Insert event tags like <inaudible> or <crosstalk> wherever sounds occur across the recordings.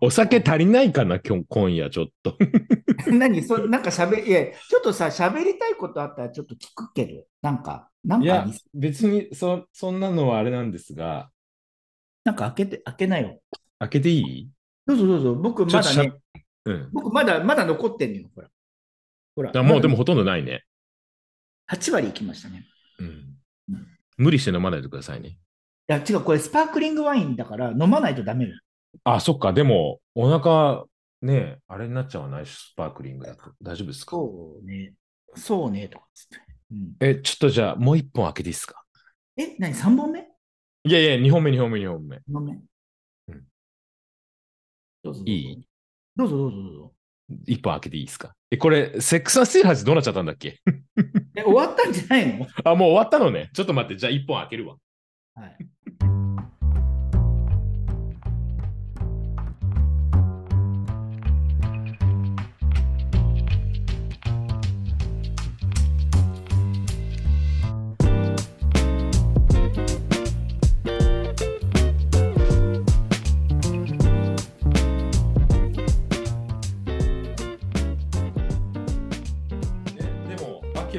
お酒足りないかな、今日今夜ちょっと。<laughs> 何？そなんか喋り、いや、ちょっとさ、喋りたいことあったらちょっと聞くけど、なんか、なんかいや、別にそそんなのはあれなんですが、なんか開けて、開けなよ。開けていい？どうぞどうぞ、僕まだねと、うん。僕まだ、まだ残ってんのよ、ほら。ほら、だもうでもまほとんどないね。だ8割いきましたね。うんうん。無理して飲まないでくださいね。いや、違う、これスパークリングワインだから飲まないとダメよ。あ、そっか。でも、お腹、ね、あれになっちゃわない？し、スパークリングだと。大丈夫ですか？そうね。そうね、とかつって。うん、え、ちょっとじゃあ、もう一本開けていいですか？え、何 ?3 本目？いやいや、二本目、二本目、二本目。?4 本目うんどうぞどうぞ。いいどうぞどうぞどうぞ。一本開けていいですか？え、これ、セックスアシーハズどうなっちゃったんだっけ？え、終わったんじゃないの？あ、もう終わったのね。ちょっと待って、じゃあ一本開けるわ。はい。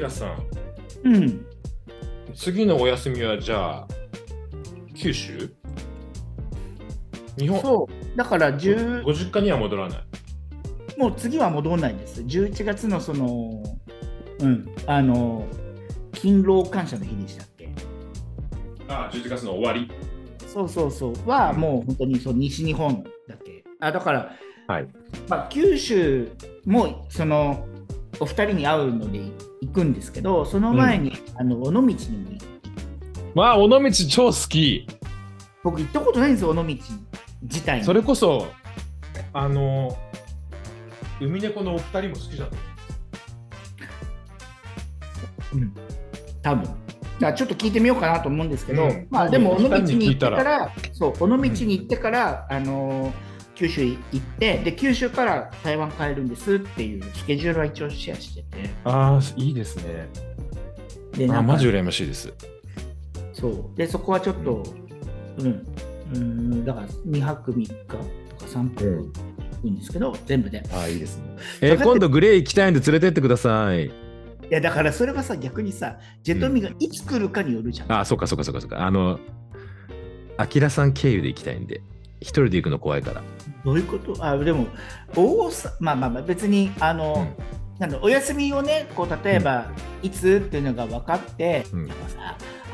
も、アキラさん、うん。次のお休みはじゃあ、九州？日本、そう。だから10、ご実家には戻らない。もう次は戻んないんです。11月のその、うん、あの、勤労感謝の日でしたっけ？ああ、11月の終わり。そうそうそう。は、もう本当にそう西日本だけ？あ、だから、はい。まあ、九州も、その、お二人に会うので行くんですけど、その前に、あの、尾道にも行まあ、尾道超好き。僕行ったことないんですよ、尾道自体に。それこそ、あの、海猫のお二人も好きじゃん。うん、多分。だからちょっと聞いてみようかなと思うんですけど、うん。まあでも尾道に行ってからら、そう、尾道に行ってから、あのー九州行って、で、九州から台湾帰るんですっていうスケジュールは一応シェアしてて、ああ、いいですね。で、なんかあマジ羨ましいです。そう、で、そこはちょっと、うん、うん、だから2泊3日とか3泊行くんですけど、全部で。ああ、いいですね。えー今度グレー行きたいんで連れてってください。いや、だからそれはさ、逆にさ、ジェットミがいつ来るかによるじゃん。ああ、そっかそっかそっかそっか。あの、アキラさん経由で行きたいんで、一人で行くの怖いから。どういうこと？あでも大さまあまあまあ別にあの、なんだお休みをねこう例えば、いつっていうのが分かって、うん。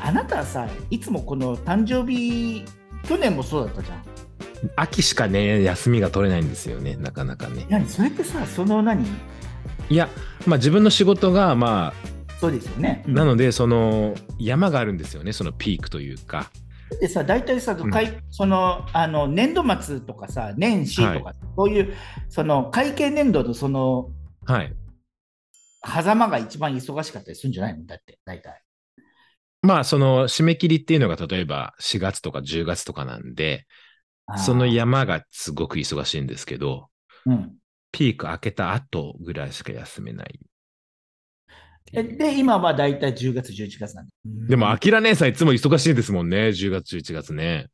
あなたはさいつもこの誕生日去年もそうだったじゃん。秋しかね、休みが取れないんですよね、なかなかね。何？それってさその何？いや、まあ自分の仕事が、まそうですよね、あ、なので、その、山があるんですよね、そのピークというか。でさ大体さ、ん。かいそのあの年度末とかさ年始とか、そういうその会計年度のそのはい。狭間が一番忙しかったりするんじゃないの？だって大体。まあ、その、締め切りっていうのが、例えば4月とか10月とかなんで、その山がすごく忙しいんですけど、うん。ピーク開けた後ぐらいしか休めない。えで今は大体10月11月なんだでも、アキラ姉さんいつも忙しいですもんね、10月、11月ね。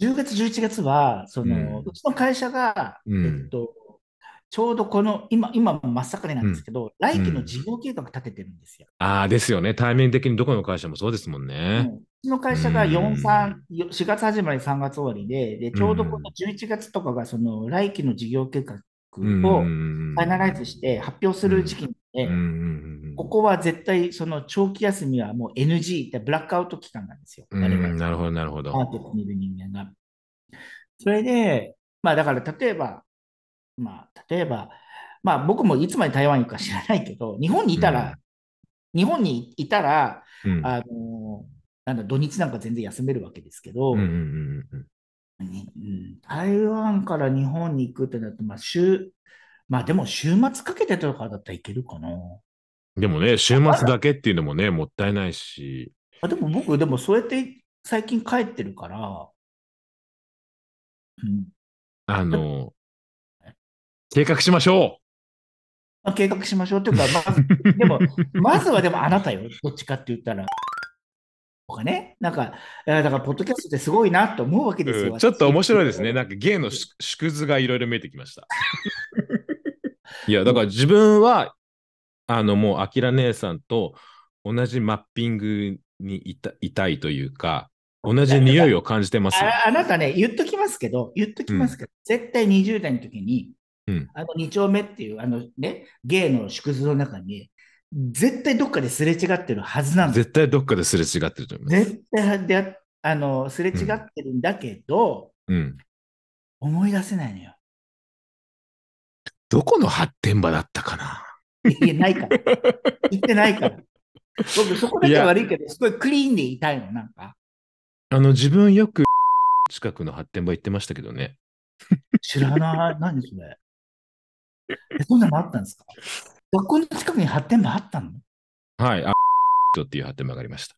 10月、11月は、その、うん。うちの会社が、うん。えっと、ちょうどこの、今、今真っ盛りなんですけど、来期の事業計画立ててるんですよ。ああ、ですよね。タイミング的にどこの会社もそうですもんね。うん。うちの会社がうん。4、3、4月始まり3月終わりで、で、ちょうどこの11月とかが、その、来期の事業計画をうんファイナライズして発表する時期なので、うんうんうん。ここは絶対、その長期休みはもう NG ってブラックアウト期間なんですよ。なるほど、なるほど。ケットにいる人間が。それで、まあだから例えば、まあ例えば、まあ僕もいつまで台湾行くか知らないけど、日本にいたら、日本にいたら、うん。あの、なんだ、土日なんか全然休めるわけですけど、台湾から日本に行くってなると、まあ週、まあでも週末かけてとかだったらいけるかな。でもね、週末だけっていうのもね、もったいないし。あでも僕、でもそうやって最近帰ってるから、うん、あの、計画しましょまあ計画しましょうっていうか、まず、<laughs> でも、まずはでもあなたよ、どっちかって言ったら。とかね。なんか、だから、ポッドキャストってすごいなと思うわけですよ。うんちょっと面白いですね。私なんか芸の縮縮図がいろいろ見えてきました。<laughs> いや、だから自分は、あの、もう、あきら姉さんと同じマッピングにいたいたいというか、同じ匂いを感じてますよ。ああなたね、言っときますけど、言っときますけど、絶対20代の時に、うんあの2丁目っていう、あのね、芸の縮図の中に、絶対どっかですれ違ってるはずなんです。絶対どっかですれ違ってると思います。絶対であのすれ違ってるんだけど、うん。思い出せないのよ。どこの発展場だったかな？いや、ないから。言ってないから。僕、そこだけは悪いけど、すごいクリーンでいたいの、なんか。あの、自分よく近くの発展場行ってましたけどね。知らない。何それ。え、そんなのあったんですか？学校の近くに発展場あったの？はい。あっていう発展場がありました。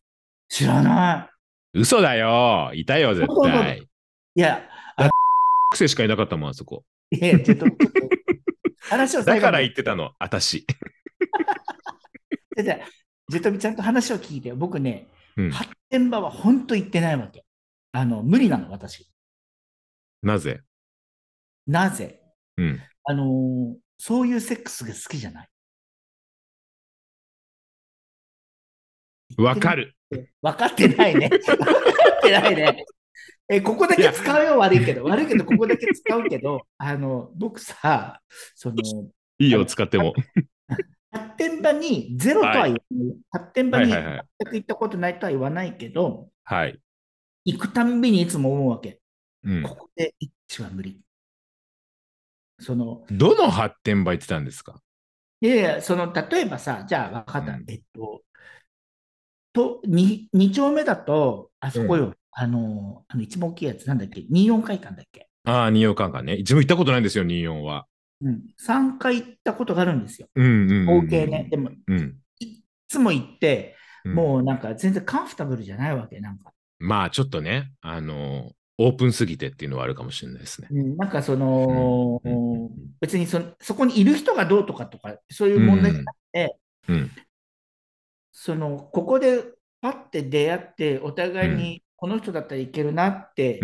知らな嘘だよいたよ、絶対。い。いや、学生しかいなかったもん、あそこ。いや、ちょっと、ちょっと話をだから言言ってたの、私。じゃジェトミちゃんと話を聞いて、僕ね、うん。発展場は本当行ってないわけ。あの、無理なの、私。なぜ？なぜ？うん。あのーそういうセックスが好きじゃない。わかる。分かってないね。分かってないね。<laughs> え、ここだけ使うよ、悪いけど。悪いけど、ここだけ使うけど、<laughs> あの、僕さ、その、いいよ、使っても。<laughs> 発展場にゼロとは言わない。発展場に全く行ったことないとは言わないけど、はい。行くたんびにいつも思うわけ。うん。ここで一致は無理。その、どの発展場行ってたんですか？いやいや、その、例えばさ、じゃあ分かった。うんえっと、と、2, 二丁目だと、あそこよ、あの、あの一番大きいやつ、なんだっけ、24会館だっけ？ああ、二葉館かね。自分行ったことないんですよ、二葉は。うん、3回行ったことがあるんですよ。うんうんうん、うん。合計ね。。でも、うん。いつも行って、うんもうなんか全然カンフタブルじゃないわけ、なんか。まあ、ちょっとね、あの、オープンすぎてっていうのはあるかもしれないですね。うんなんかその、うんうん別にそそこにいる人がどうとかとか、そういう問題じゃなくて、うん。その、ここでパッて出会って、お互いにこの人だったらいけるなって、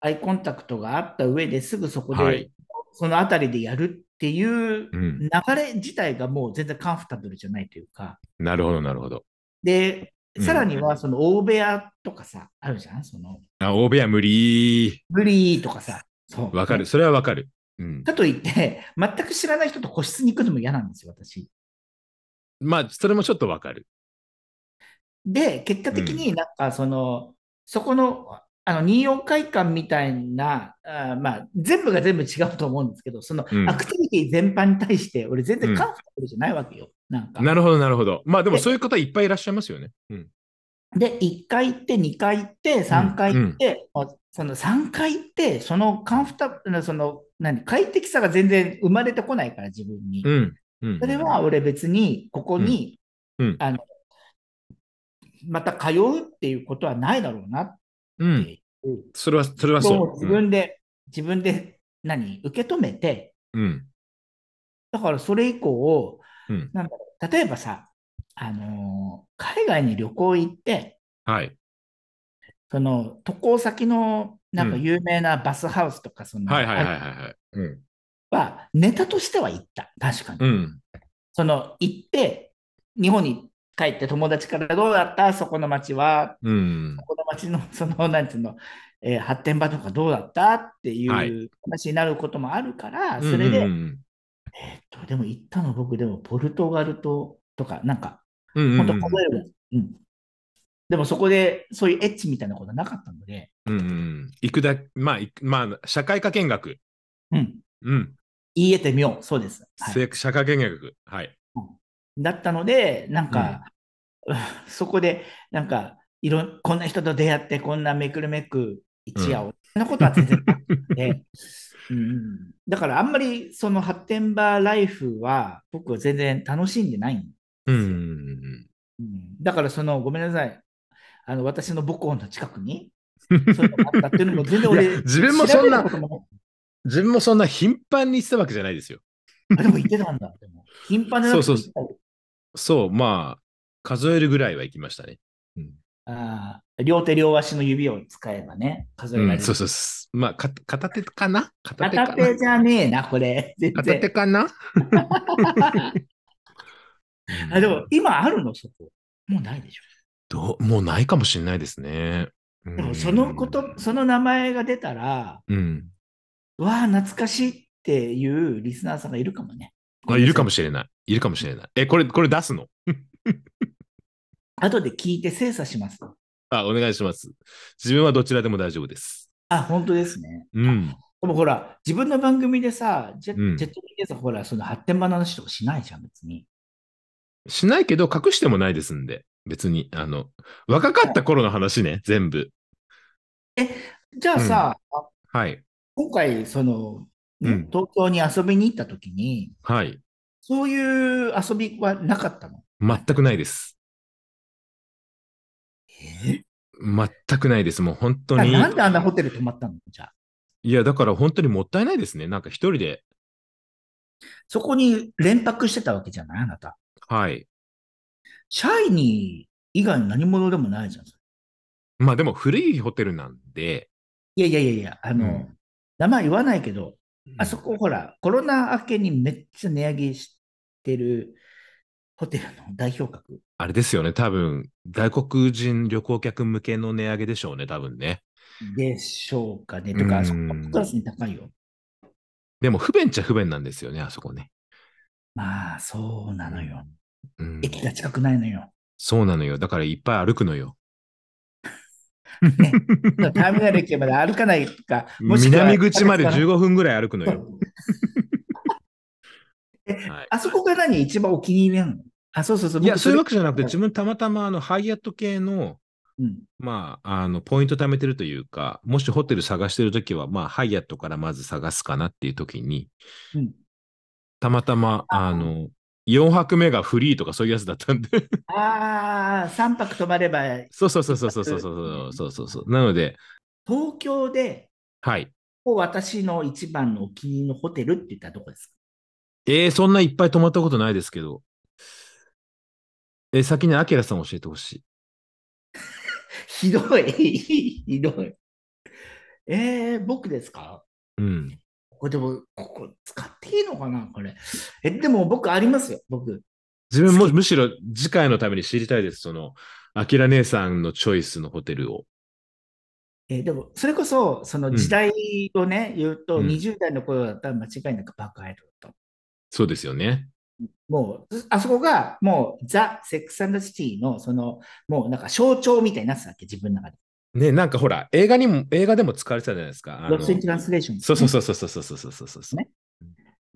アイコンタクトがあった上ですぐそこで、はいそのあたりでやるっていううん。流れ自体がもう全然カンフタブルじゃないというか、なるほど、なるほど。で、うんさらにはその大部屋とかさ、あるじゃん？その、あ、大部屋無理。ブリーとかさ、そう。わかる。それはわかる。うん。かといって、全く知らない人と個室に行くのも嫌なんですよ、私。まあ、それもちょっとわかる。で、結果的になんかその、そこの、あの、24会館みたいな、あーまあ、全部が全部違うと思うんですけど、そのうんアクティビティ全般に対して、俺全然うんカンフタブルじゃないわけよ。なんか。なるほど、なるほど。まあ、でもでそういう方いっぱいいらっしゃいますよね。うん。で、1回行って、2回行って、3回行って、もうその3回行って、そのカンフタブルな、その、何、快適さが全然生まれてこないから、自分に。うん。うん。それは俺別に、ここに、うんうんあの、また通うっていうことはないだろうなっうん。ていう。それは、それはそう。自分で、自分で何、受け止めて、うん。だからそれ以降、うん。なんだろう例えばさ、あのー海外に旅行行って、はい。その渡航先のなんかうん有名なバスハウスとか、その、はいはいはいあはいはい。うん。はネタとしては行った、確かに。うん。その行って、日本に帰って友達からどうだった？そこの街は、うんそ。この街の、<laughs> その、なんていうの、えー発展場とかどうだった？っていはいう話になることもあるから、それで、うんえっと、でも行ったの？僕でもポルトガルと、とか、なんか、うんうん。本当数えるぐらいうん。でもそこでそういうエッチみたいなことはなかったので、うんうん。行くだまあ、いまあ、社会科見学。うん。うん。言い得てみよう。そうです。はい、せ社会科見学。はい。だったので、なんか、<laughs> そこで、なんか、いろん、こんな人と出会って、こんなめくるめく一夜を、そんなことは全然なくて、<laughs> うん、だからあんまりその発展場ライフは僕は全然楽しんでないんうんうん。うん。だからその、ごめんなさい。あの、私の母校の近くに、うん。そういうのがあったっていうのも全然俺、自分もそんな自分もそんな頻繁に行ってたわけじゃないですよ。あでも言ってたんだ。でも頻繁でなくてそうそうそう、まあ、数えるぐらいは行きましたね。うん。あー両手両足の指を使えばね、数えられる。うん、そうそうそう。まあ、か片手かな？片手かな？片手じゃねえな、これ。<laughs> 全片手然。かな？<laughs> あでも、今あるの、そこ。もうないでしょ。どうもうないかもしれないですね。でも、そのこと、その名前が出たら、うん。うわあ、懐かしいっていうリスナーさんがいるかもね。あいるかもししれない。いるかもしれない。え、これ、これ出すの？後で聞いて精査します。あ、お願いします。自分はどちらでも大丈夫です。あ、本当ですね。うん。でもほら、自分の番組でさ、ジェ,、うんジェットリーさほら、その発展場の話とかしないじゃん、別に。しないけど、隠してもないですんで。別に、あの、若かった頃の話ね、全部。じゃあさ、あはい。今回、その、ねうん東京に遊びに行った時に、はい。そういう遊びはなかったの？全くないです。え？全くないです。もう本当に。なんであんなホテル泊まったの？じゃあ。いや、だから本当にもったいないですね。なんか一人で。そこに連泊してたわけじゃない？あなた。はい。シャイニー以外何者でもないじゃん。まあでも古いホテルなんで。いやいやいやいや、あの、うん名前言わないけど、あそこほら、コロナ明けにめっちゃ値上げしてるホテルの代表格。あれですよね。多分、外国人旅行客向けの値上げでしょうね。多分ね。でしょうかね。とか、うんそこクラスに高いよ。でも不便っちゃ不便なんですよね、あそこね。まあ、そうなのよ。うん。駅が近くないのよ。そうなのよ。だからいっぱい歩くのよ。ねターミナル駅まで歩かないとか、<laughs> 南口まで15分ぐらい歩くのよ。<laughs> <laughs> えはいあそこが何一番お気に入りなの？あ、そうそうそう。いや、僕そういうわけじゃなくて、うん自分たまたまあのハイアット系の、うん。まあ、あの、ポイント貯めてるというか、もしホテル探してるときは、まあ、ハイアットからまず探すかなっていうときに、うんたまたま、あの、4泊目がフリーとかそういうやつだったんで。ああ、3泊泊まれば、そうそうそうそうそうそうそうそうそうそう。なので、東京で、はい。私の一番のお気に入りのホテルって言ったらどこですか？えー、そんないっぱい泊まったことないですけど。えー先にアキラさん教えてほしい。<laughs> ひどい。<laughs> ひどい。えー、僕ですか？うん。これでも、ここ使っていいのかな？これ。え、でも僕ありますよ、僕。自分もむしろ次回のために知りたいです。その、アキラ姉さんのチョイスのホテルを。えーでも、それこそ、そのうん時代をね、言うと、うん20代の頃だったら間違いなくパークハイアットだと。そうですよね。もう、あそこが、もう、 The Sex and City の、その、もうなんか象徴みたいになってたわけ、自分の中で。ね、なんかほら、映画にも、映画でも使われてたじゃないですか。 Lost in Translation、そうそうそうそうそうそうそうそうそうそう。ね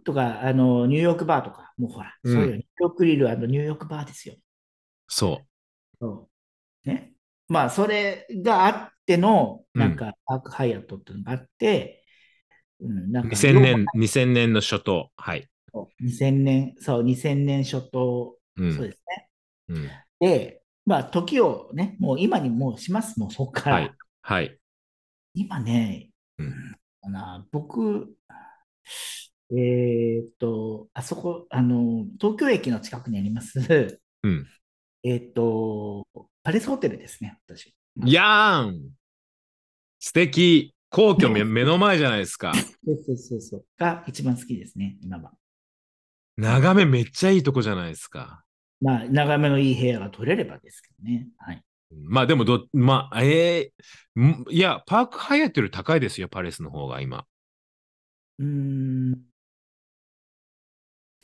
とか、あの、ニューヨークバーとか、もうほら、うんそういうニューヨークリルニューヨークバーですよ。そそう。ね。まあ、それがあっての、うんなんか、パークハイアットっていうのがあって、うん、なう。んか、2000年、2000年の初頭。はい。2000年、そう、2000年初頭、うん。そうですね。うん、で、まあ、時をね、もう今にもうします、もうそこから。はい。はい。今ね、うんかな僕、えーっと、あそこ、あの、東京駅の近くにあります、うん。えーっと、パレスホテルですね、私。やーん素敵皇居目目の前じゃないですか。そうそうそうそう。が一番好きですね、今は。眺めめっちゃいいとこじゃないですか。まあ、眺めのいい部屋が取れればですけどね。はい。まあでもど、まあ、ええんいや、パークハイアットより高いですよ、パレスの方が今。うーん。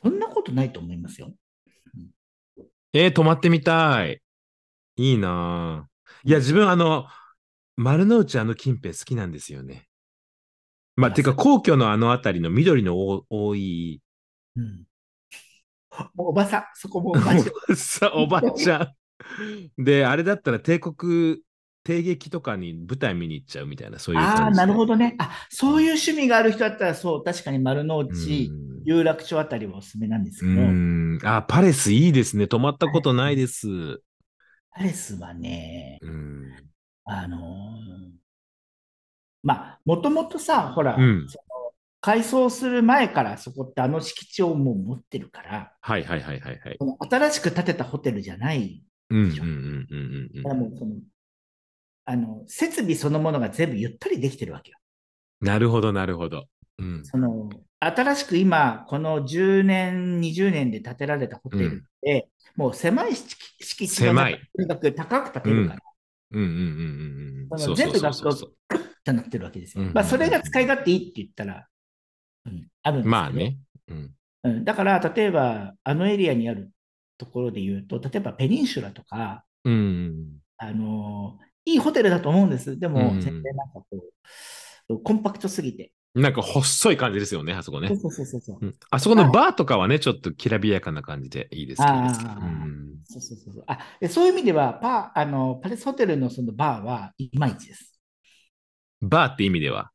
そんなことないと思いますよ。えー、泊まってみたい。いいなぁいや、自分、あの、丸の内あの近辺好きなんですよね。まあ、まあてか、皇居のあの辺りの緑の多多い、うん。おばさん、そこもおばさん。さおばちゃん。で、あれだったら帝国、帝劇とかに舞台見に行っちゃうみたいな、そういうああ。なるほどね。あ、そういう趣味がある人だったら、そう、確かに丸のう内、ん有楽町あたりはおすすめなんですうけど、ん。あ、パレスいいですね。泊まったことないです。パレスはね、うん。あのーまあ、もともとさ、ほら、うん改装する前からそこってあの敷地をもう持ってるから、はいはいはいはいはい。新しく建てたホテルじゃない、うんうんうんうんうんだからもうそのあの、設備そのものが全部ゆったりできてるわけよ。なるほど、なるほど。うん。その、新しく今、この10年、20年で建てられたホテルって、もう狭い敷敷地の中狭いとにかく高く建てるから、全部がこそうそうう、クッとなってるわけですよ。うんまあ、それが使い勝手いいって言ったら、うん、あるんですまあね。うん。うん、だから、例えば、あのエリアにあるところで言うと、例えばペニンシュラとか、うん。あのーいいホテルだと思うんです。でも、うん全然なんかこう、コンパクトすぎて。なんか細い感じですよね、あそこね。そうそうそうそう。うんあそこのバーとかはね、ちょっときらびやかな感じでいいですけど。あーうんそうそうそうそうあでそういう意味ではパあの、パレスホテルのそのバーはいまいちです。バーって意味では？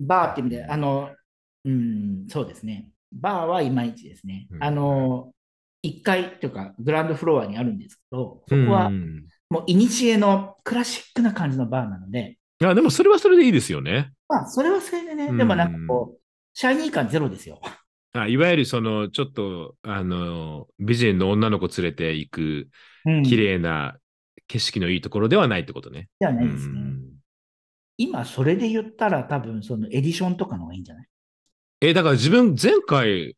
バーって意味で、あの、うん、そうですね。バーはいまいちですね。うんあの、1階というか、グランドフロアにあるんですけど、そこはうんもう、いにしえのクラシックな感じのバーなので、いや、でもそれはそれでいいですよね。まあ、それはそれでね、うんでもなんかこう、シャイニー感ゼロですよ。あいわゆるその、ちょっと、あの、美人の女の子連れて行く、うん綺麗な景色のいいところではないってことね。ではないですね。うん今、それで言ったら、多分そのエディションとかの方がいいんじゃない？え、だから自分、前回、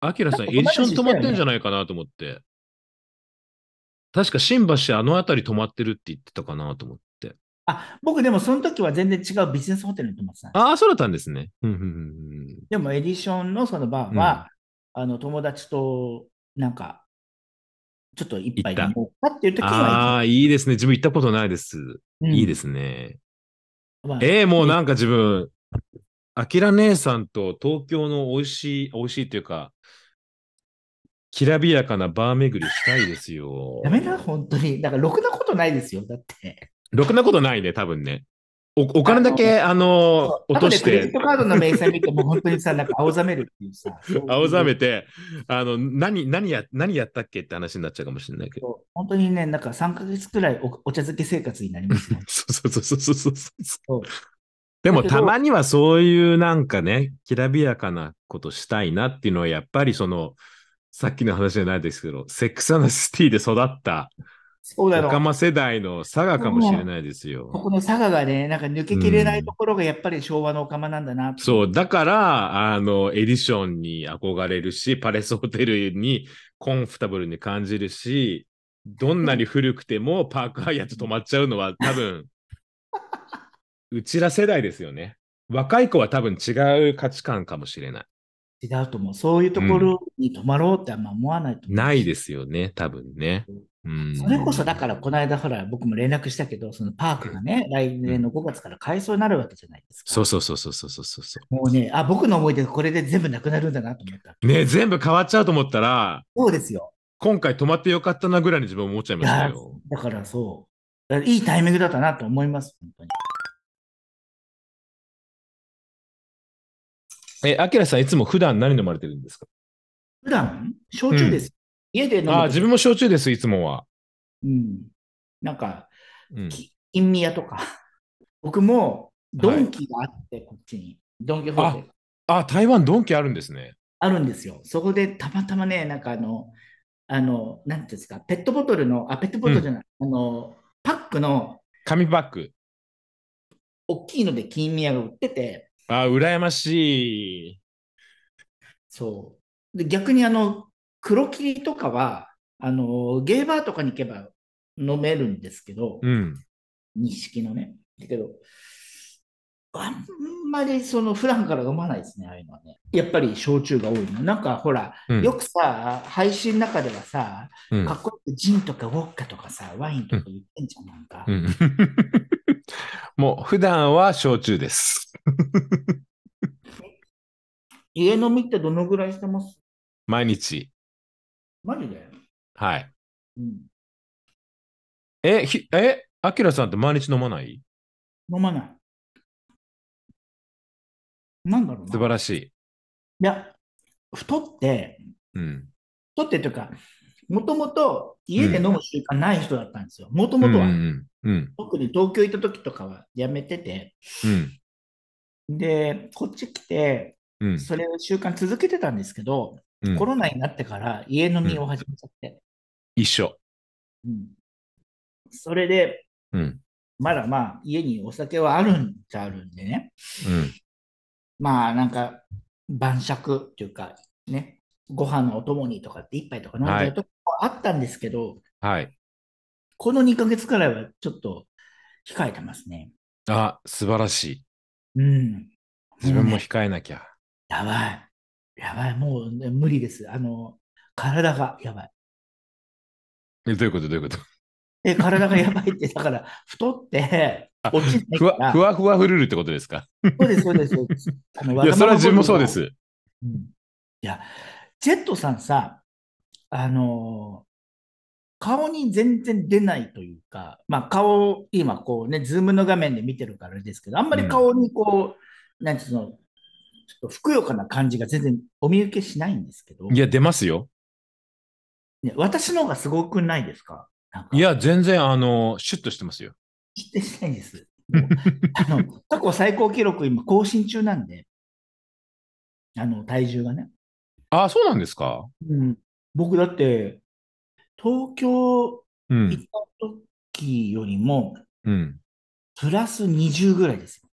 アキラさん、エディション泊まってんじゃないかなと思って。確か新橋あの辺り泊まってるって言ってたかなと思って。あ、僕でもその時は全然違うビジネスホテルに泊まってたああ、そうだったんですね。うんうんうんでもエディションのそのバーは、あの友達となんか、ちょっと一杯飲もうかっていう時うん、はああ、いいですね。自分行ったことないです。うんいいですね。まあえー、もうなんか自分、アキラ姉さんと東京の美味しい、美味しいっていうか、きらびやかなバー巡りしたいですよ。やめな、本当に。だから、ろくなことないですよ。だって。ろくなことないね、多分ね。おお金だけ、あの、落としてクレジット、カードの明細見ても、<laughs> 本当にさ、なんか青ざめるっていうさ。<laughs> 青ざめて、あの、何、何や、何やったっけって話になっちゃうかもしれないけど。。本当にね、なんか3ヶ月くらいおお茶漬け生活になりますよ <laughs> そうそうそうそうそうそう。でもたまにはそういうなんかね、きらびやかなことしたいなっていうのはやっぱりその、さっきの話じゃないですけど、セックスアンドシティで育ったそうだろう。オカマ世代の差がかもしれないですこよ。この佐賀がね、なんか抜けきれないところがやっぱり昭和のオカマなんだなってそう、だから、あの、エディションに憧れるし、パレスホテルにコンフォタブルに感じるし、どんなに古くてもパークハイアット泊まっちゃうのは多分、うちら世代ですよね。若い子は多分違う価値観かもしれない。違うと思う。そういうところに泊まろうってあんま思わないと思う。ないですよね、多分ね。うん、それこそだから、この間、ほら、僕も連絡したけど、そのパークがね、来年の5月から改装になるわけじゃないですか。そうそうそうそうそうそうそもうね、あ、僕の思い出、これで全部なくなるんだなと思った。う。ね全部変わっちゃうと思ったら、そうですよ。今回泊まってよかったなぐらいに自分思っちゃいいましたやよ。だからそう。いいタイミングだったなと思います、本当に。え、アキラさんいつも普段何飲まれてるんですか？普段、焼酎です。家で飲むとああ、自分も焼酎です、いつもは。うん。なんか、うん、き金宮とか。<laughs> 僕も、ドンキがあって、こっちに。ドンキホーテルあ、台湾ドンキあるんですね。あるんですよ。そこでたまたまね、なんかあの、あの、なんていうんですか、ペットボトルの、あ、ペットボトルじゃない、あの、パックの紙パック。大きいので金宮が売ってて、あ、羨ましい。そう。で、逆にあの、黒霧とかは、あの、ゲーバーとかに行けば飲めるんですけど、うん。錦のね。だけど、あんまりその普段から飲まないですね、ああいうのはね。やっぱり焼酎が多いの。なんかほら、うんよくさ、配信の中ではさ、うんかっこよくジンとかウォッカとかさ、ワインとか言ってんじゃん、なんか。うんもう普段は焼酎です。<laughs> 家飲みってどのぐらいしてます？毎日。マジで？はい。うん。え、ひえ、アキラさんって毎日飲まない？飲まない。なんだろうな。素晴らしい。いや、太って、うん。太ってというか、もともと家で飲む習慣ない人だったんですよ。もともとは、うんうん特に東京行った時とかはやめてて、うん。で、こっち来て、うん。それを習慣続けてたんですけど、うん。コロナになってから家飲みを始めちゃって、一緒。うん。それで、うん。まだまあ家にお酒はあるんちゃあるんでね。うん。まあなんか晩酌っていうかね、ご飯のお供にとかって一杯とか飲んじゃうとこあったんですけど、はい。この2ヶ月くらいはちょっと控えてますね。あ、素晴らしい。うん。自分もね控えなきゃ。やばい。やばい。もう、ね、無理です。あの、体がやばい。え、どういうこと？どういうこと？え、体がやばいって、だから、太って、あ落ちないふわから。ふわふわフルルってことですか？そうです、そうです、そうです。あのいや、それは自分もそうで。す。うんいや、ジェットさんさ、あのー顔に全然出ないというか、まあ顔、今こうね、ズームの画面で見てるからですけど、あんまり顔にこう、なんつうの、ちょっとふくよかな感じが全然お見受けしないんですけど、いや、出ますよ。ね、私の方がすごくないですか？いや、全然、あの、シュッとしてますよ。否定したいんです。あの <laughs> 過去最高記録今更新中なんで、あの体重がね。あ、そうなんですか？うん、僕だって、東京うん。行った時よりも、うん。プラス20ぐらいですよ。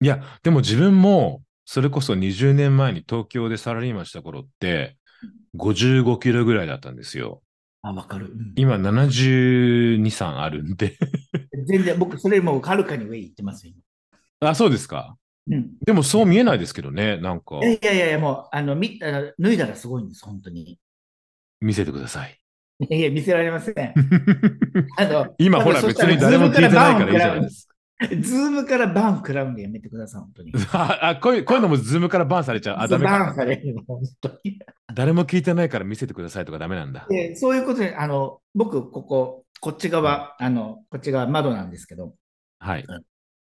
いや、でも自分も、それこそ20年前に東京でサラリーマンした頃って、55キロぐらいだったんですよ。あ、わかる。うん今72、3あるんで。<laughs> 全然、僕、それよりもはるかに上行ってますよ。あ、そうですか？今うん、でもそう見えないですけどね。なんかい、やいやいやもう、あの、見あの脱いだらすごいんです、本当に。見せてください。いや見せられません。<laughs> あの今ほら別に誰も聞いてないからいいじゃないですか。 Zoom からバン食らうんでやめてください、本当に。<laughs> ああこういうこういうのも Zoom からバンされちゃう。あ、ダメか。バンされるの、本当に。誰も聞いてないから見せてくださいとかダメなんだ。でそういうことで、あの、僕、ここ、こっち側、あの、こっち側窓なんですけど、はい。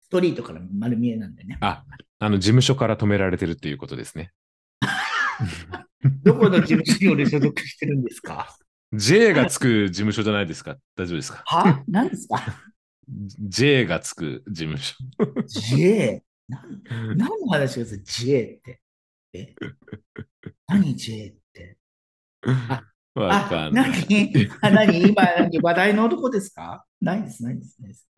ストリートから丸見えなんでね。あ、あの、事務所から止められてるっていうことですね。<laughs> <laughs> どこの事務所に俺所属してるんですか？J がつく事務所じゃないですか。大丈夫ですか？は？何ですか ?J がつく事務所。?J? 何何の話ですか ?J って。え？何 J って？わかあ、んない。何？<laughs> あ何？今何話題の男ですか？ないです、ないです、ないです。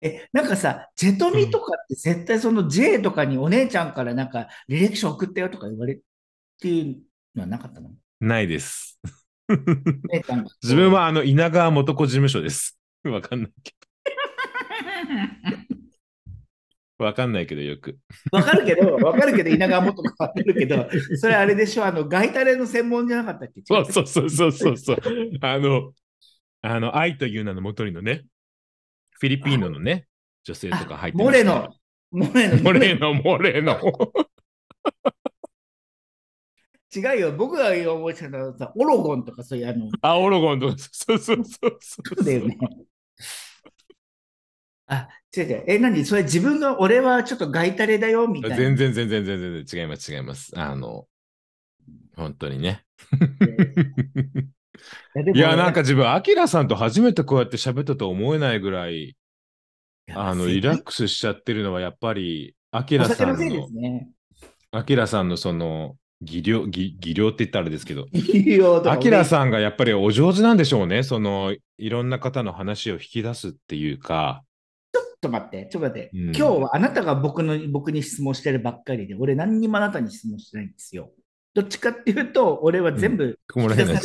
え、なんかさ、ジェトミとかって絶対その J とかにお姉ちゃんからなんか履歴書送ったよとか言われっていうのはなかったの？ないです。自分はあの稲川元子事務所です。<laughs> わかんないけど。<laughs> わかんないけどよく。わかるけど、わかるけど、稲川元子わかるけど、それあれでしょ、あの、ガイタレの専門じゃなかったっけ？そうそうそうそうそうそう。あの、あの、愛という名のもとにのね、フィリピーノのね、女性とか入ってモレノ、モレノ、モレノ、<laughs> モレノ。違うよ、僕が思いついたのはさ、オロゴンとかそういう、あの、あ、オロゴンとか、そうそうそうそう。そうだよね。あ、違う違う。え、何？それ自分が、俺はちょっとガイタレだよ、みたいな。全然全然全然全然違います違います。あの、本当にね。いや、なんか、自分、アキラさんと初めてこうやって喋ったと思えないぐらい、あの、リラックスしちゃってるのは、やっぱり、アキおラさん酒の。アキラさんのその、技量、技技量って言ったらあれですけど、いいよとかアキラさんがやっぱりお上手なんでしょうね。その、いろんな方の話を引き出すっていうか、ちょっと待って、ちょっと待って。うん。今日はあなたが僕の僕に質問してるばっかりで、俺何にもあなたに質問してないんですよ。どっちかっていうと、俺は全部ここもらえな <laughs> いで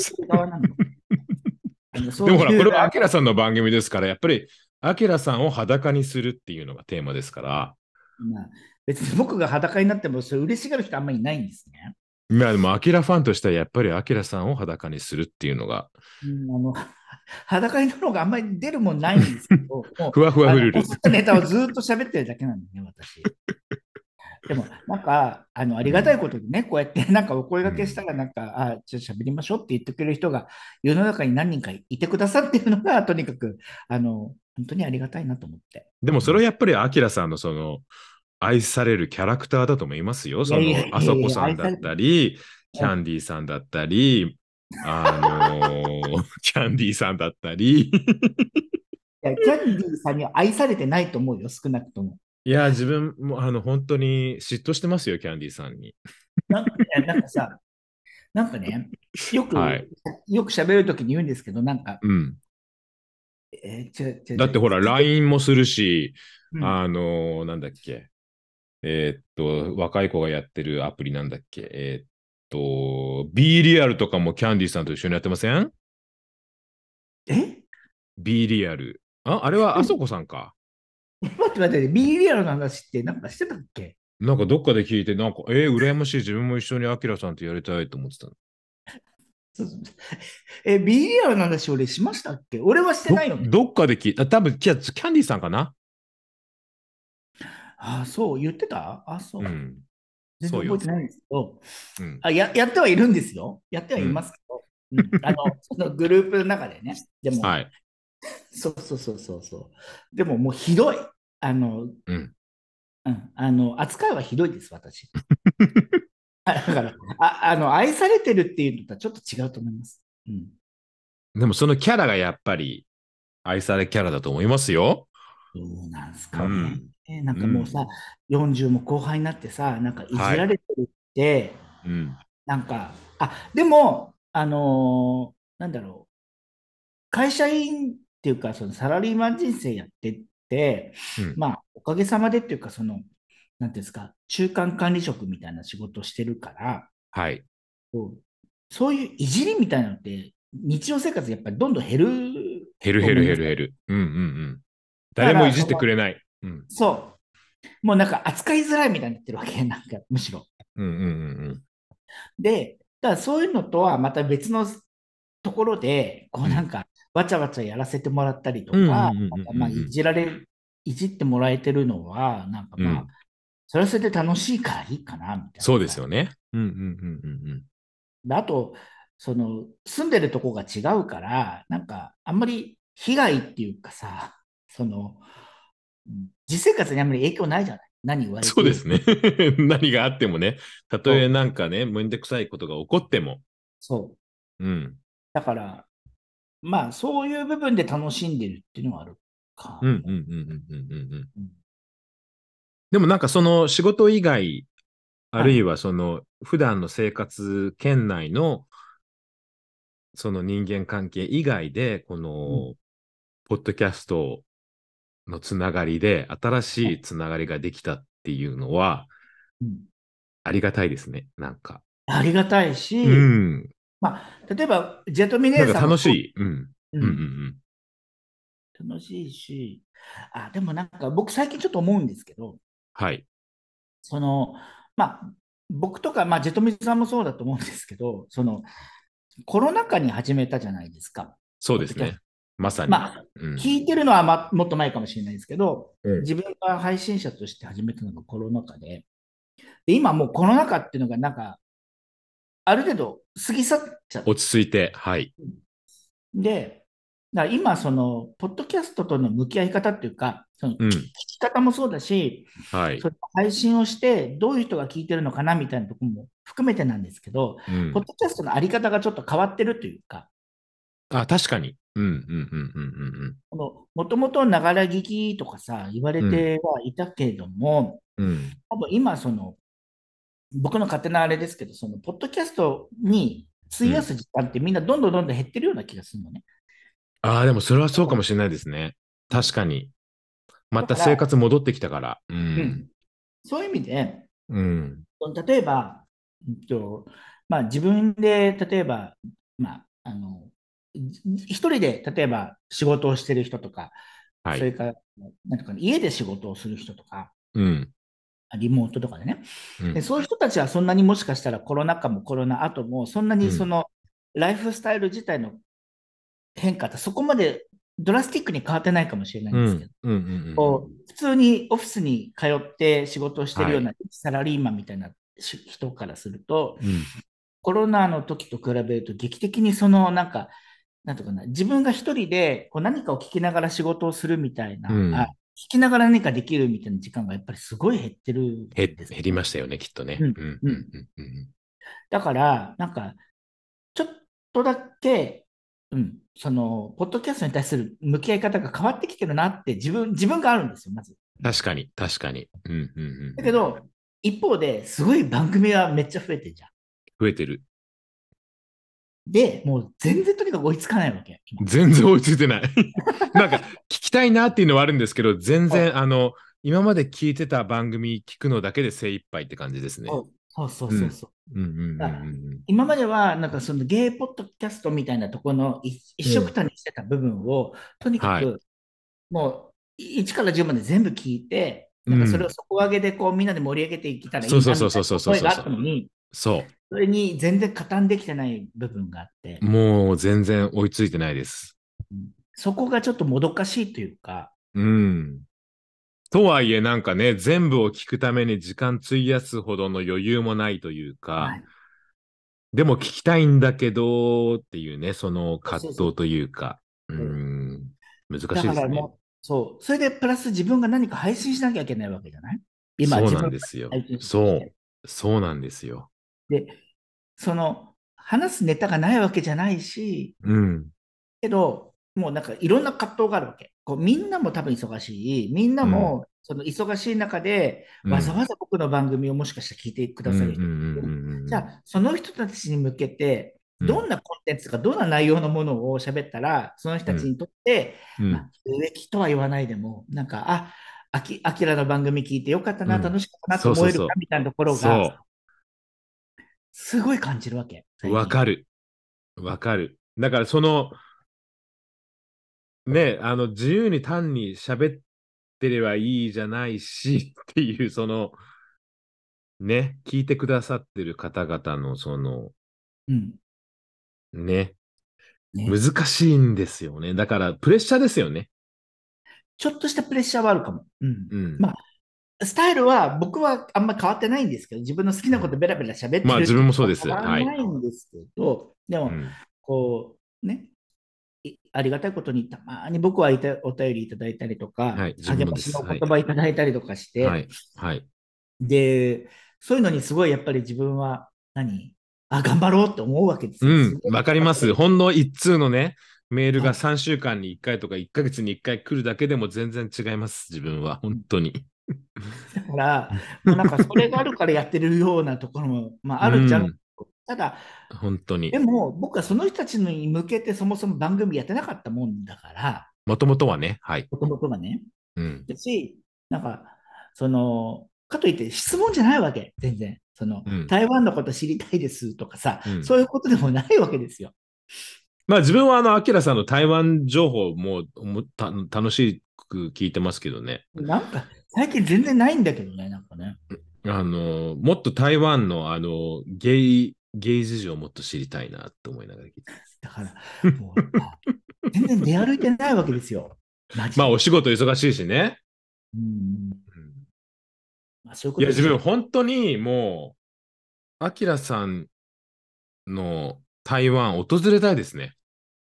でもほら、これはアキラさんの番組ですから、やっぱり、アキラさんを裸にするっていうのがテーマですから、まあ別に僕が裸になっても、それ嬉しがる人あんまりいないんですね。まあでも、アキラファンとしては、やっぱりアキラさんを裸にするっていうのが、うん、あの <laughs> 裸になるのがあんまり出るもんないんですけど、<laughs> ふわふわフルルあの。起きたネタをずっと喋ってるだけなんだね、私。<laughs> でも、なんか、あの、ありがたいことにね、こうやって、なんかお声掛けしたら、なんか、あ、ちょっと喋りましょうって言ってくれる人が、世の中に何人かいてくださっているのが、とにかく、あの、本当にありがたいなと思って。でもそれはやっぱりアキラさんのその愛されるキャラクターだと思いますよ。そのあそこさんだったり、キャンディーさんだったり、あのー <laughs> キャンディーさんだったり。いや、キャンディーさんには愛されてないと思うよ、少なくとも。いや、自分もあの本当に嫉妬してますよ、キャンディーさんに。なんかね、なんかさ、なんかね、よく、はいよく喋るときに言うんですけど、なんか、うん。えーだってほら、LINE もするし、うんあのーなんだっけ。えーっと、若い子がやってるアプリなんだっけ？えーっと、B リアルとかもキャンディーさんと一緒にやってません？え ?B リアル。あ、あれはあそこさんか。待って待って、B リアルの話ってなんかしてたっけ？なんかどっかで聞いて、なんか、えー、羨ましい。自分も一緒にアキラさんとやりたいと思ってたの。<laughs> え、B リアルの話俺しましたっけ？俺はしてないよね。どどっかで聞いた。多分キャキャンディーさんかな？あ、そう、言ってた？あ、そう。うん。全然覚えてないんですけど、うん。あややってはいるんですよ。やってはいますけど、うんあのそのグループの中でね。でも、はい。<laughs> そうそうそうそうそう。でももうひどい。あの、うん。うん、あの扱いはひどいです、私。<laughs> あだからああの、愛されてるっていうのとはちょっと違うと思います。うん、でもそのキャラがやっぱり愛されキャラだと思いますよ。どうなんすかね。うん。えなんかもうさ、40も後輩になってさ、なんかいじられてるって、うん。なんか、あでも、あのーなんだろう、会社員っていうか、そのサラリーマン人生やってって、うんまあ、おかげさまでっていうか、その、なんていうんですか、中間管理職みたいな仕事をしてるから、はい。こうそういういじりみたいなのって、日常生活でやっぱりどんどん減る。減る減る減る減る。うんうんうん。誰もいじってくれない。うん。そう。もうなんか扱いづらいみたいになってるわけ、<laughs> なんかむしろ。うんうんうんで、だからそういうのとはまた別のところで、こうなんか、わちゃわちゃやらせてもらったりとか、うんうんうんうんうんまあ、いじられ、いじってもらえてるのは、なんかまあ、うんそれはそれで楽しいからいいかな、みたいな。そうですよね。うんうんうんうんうん。であと、その、住んでるとこが違うから、なんか、あんまり被害っていうかさ、その、うん実生活にあんまり影響ないじゃない？何言われてそうですね。<laughs> 何があってもね、たとえなんかね、めんどくさいことが起こっても。そう。うん。だから、まあ、そういう部分で楽しんでるっていうのはあるか。うんうんうんうんうんうんうん。うんでもなんかその仕事以外、あるいはその普段の生活圏内のその人間関係以外で、この、ポッドキャストのつながりで、新しいつながりができたっていうのは、うんありがたいですね、なんか。ありがたいし、うん。まあ、例えば、ジェトミネーさん楽しい。うん。ううんんうん楽しいし、あ、でもなんか僕最近ちょっと思うんですけど、はい。その、まあ、僕とか、まあ、ジェトミさんもそうだと思うんですけど、その、コロナ禍に始めたじゃないですか。そうですね。まさに。まあ、うん聞いてるのは、ま、もっと前かもしれないですけど、うん自分が配信者として始めたのがコロナ禍で、で今もうコロナ禍っていうのがなんか、ある程度過ぎ去っちゃって、落ち着いて、はい。で、だ今、その、ポッドキャストとの向き合い方っていうか、そのうん聞き方もそうだし、はいそ。れ配信をして、どういう人が聞いてるのかなみたいなところも含めてなんですけど、うんポッドキャストのあり方がちょっと変わってるというか、あ、確かに。うんうんうんうんうんこのもともとながら聞きとかさ、言われてはいたけれども、うん。うん。多分今、その、僕の勝手なあれですけど、その、ポッドキャストに費やす時間ってみんなどんどんどんどん減ってるような気がするのね。ああ、でもそれはそうかもしれないですね。確かに。また生活戻ってきたから。う。うんんそういう意味で、うん。例えば、うんとまあ、自分で例えば、まあ、あのじ一人で例えば仕事をしてる人とか、はい。それからなんかな家で仕事をする人とか、うん。リモートとかでね、うん。で、そういう人たちはそんなにもしかしたらコロナ禍もコロナ後も、そんなにそのライフスタイル自体の変化ってそこまでドラスティックに変わってないかもしれないうん。ん。ですけど、普通にオフィスに通って仕事をしてるようなサラリーマンみたいなし人からすると、うん。コロナの時と比べると劇的にそのなんか、なんとかな、自分が一人でこう何かを聞きながら仕事をするみたいな、うんあ聞きながら何かできるみたいな時間がやっぱりすごい減ってるんへです減りましたよね、きっとね。うんうんうんうんうんだから、なんか、ちょっとだけ、うん、その、ポッドキャストに対する向き合い方が変わってきてるなって自分、自分があるんですよ、まず。確かに、確かに。うんうんうんだけど、一方ですごい番組はめっちゃ増えてるじゃん。増えてる。で、もう全然とにかく追いつかないわけ。今全然追いついてない。<laughs> なんか聞きたいなっていうのはあるんですけど、全然、あの、今まで聞いてた番組聞くのだけで精一杯って感じですね。そうそうそうそう。うんうんうんうん今までは、なんかそのゲイポッドキャストみたいなところの一一緒くたにしてた部分を、とにかく、はもう1から10まで全部聞いて、なんかそれを底上げでこうみんなで盛り上げていけたらいいなみたいなそうそうそうそうそうそう声があったのに、そそれに全然加担できてない部分があって。う。、もう全然追いついてないです。そこがちょっともどかしいというか、うん。とはいえ、なんかね、全部を聞くために時間費やすほどの余裕もないというか、はい。でも聞きたいんだけどっていうね、その葛そうそう藤というか、うそうん、難しいだですね。からもう、そう、それでプラス自分が何か配信しなきゃいけないわけじゃない？今、そうなんですよ。そう、そうなんですよ。で、その、話すネタがないわけじゃないし、うん、けど、もうなんかいろんな葛藤があるわけ。こうみんなも多分忙しい。みんなもその忙しい中で、うん。わざわざ僕の番組をもしかしたら聞いてくださる人うんじゃあ、その人たちに向けて、うん。どんなコンテンツとか、どんな内容のものを喋ったら、その人たちにとって、うん。まあ、有益とは言わないでも、なんか、あ、あき、あきらの番組聞いてよかったな、うん。楽しかったなと思えるかみたいなところそが、すごい感じるわけ。う、わかる。わかる。だからその、ね、あの、自由に単に喋ってればいいじゃないしっていう、その、ね、聞いてくださってる方々の、その、うん。ね、ね難しいんですよね。だから、プレッシャーですよね。ちょっとしたプレッシャーはあるかも。うん。うん。まスタイルは僕はあんま変わってないんですけど、自分の好きなことベラベラ喋ってるまあ自分もそうです変わらないんですけど、でも、うんこう、ね、いありがたいことにたまに僕はいたお便りいただいたりとか、はい自分励もでますしの言葉いただいたりとかして、はい。はい。で、そういうのにすごいやっぱり自分は何、あ、頑張ろうって思うわけですよ。うん、わかります。<laughs> ほんの一通のね、メールがはい3週間に1回とか1ヶ月に1回来るだけでも全然違います、自分は。本当に。<laughs> だから、なんかそれがあるからやってるようなところも、まあ、あるじゃん。うんただ、本当にで。も僕はその人たちに向けてそもそも番組やってなかったもんだから、もともとはね、はい。もともとがね。うん。だし、なんか、その、かといって質問じゃないわけ、全然。その、うん台湾のこと知りたいですとかさ、うんそういうことでもないわけですよ。まあ自分はあの、アキラさんの台湾情報ももた楽しく聞いてますけどね。なんか、最近全然ないんだけどね、なんかね。あの、もっと台湾のあの、ゲイ、ゲイ事情をもっと知りたいなと思いながら聞いて。だから、もうあ全然出歩いてないわけですよ。まあお仕事忙しいしね。うんうんまあ、そういうこといや、自分本当にもう、アキラさんの台湾訪れたいですね。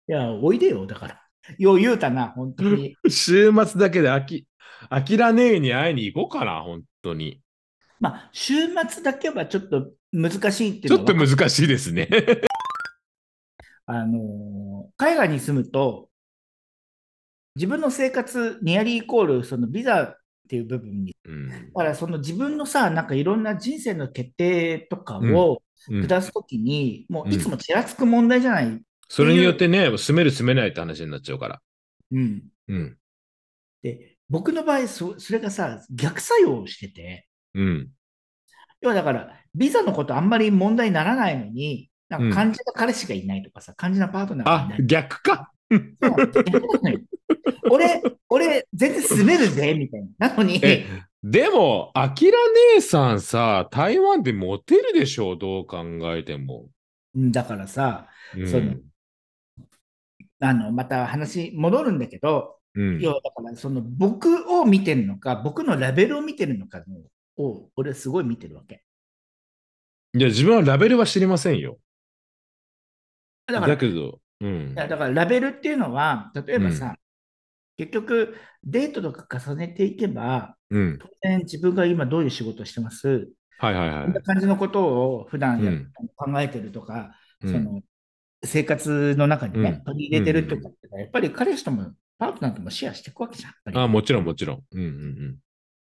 いや、おいでよ、だから。よう言うたな、本当に。<laughs> 週末だけでアキ、アキラ姉に会いに行こうかな、本当に。まあ、週末だけはちょっと難しいっていちょっと難しいですね。<laughs> あのー海外に住むと、自分の生活、ニアリーイコール、そのビザっていう部分に、うんだからその自分のさ、なんかいろんな人生の決定とかをうん下すときに、もういつもちらつく問題じゃない。それによってね、住める住めないって話になっちゃうから。うん。うん。で、僕の場合そ、それがさ、逆作用をしてて、うん。要はだから、ビザのことあんまり問題にならないのに、なんか肝心な彼氏がいないとかさ、肝心なパートナーがいあない。、逆か。そう逆なのよ <laughs> 俺、俺、全然住めるぜ、みたいな。なのに、え、でも、アキラ姉さんさ、台湾でモテるでしょう、どう考えても。うんだからさ、うんそのあの、また話戻るんだけど、うん要はだから、その僕を見てるのか、僕のラベルを見てるのかのを、俺すごい見てるわけ。いや、自分はラベルは知りませんよ。だから、だけど、うんだからラベルっていうのは、例えばさ、結局、デートとか重ねていけば、うん。当然自分が今どういう仕事をしてます、はいはいはいこんな。感じのことを普段や、うん考えてるとか、うんその生活の中にね、うん取り入れてるとかって、やっぱり彼氏ともパートナーともシェアしていくわけじゃん。あ、もちろんもちろん。うんうん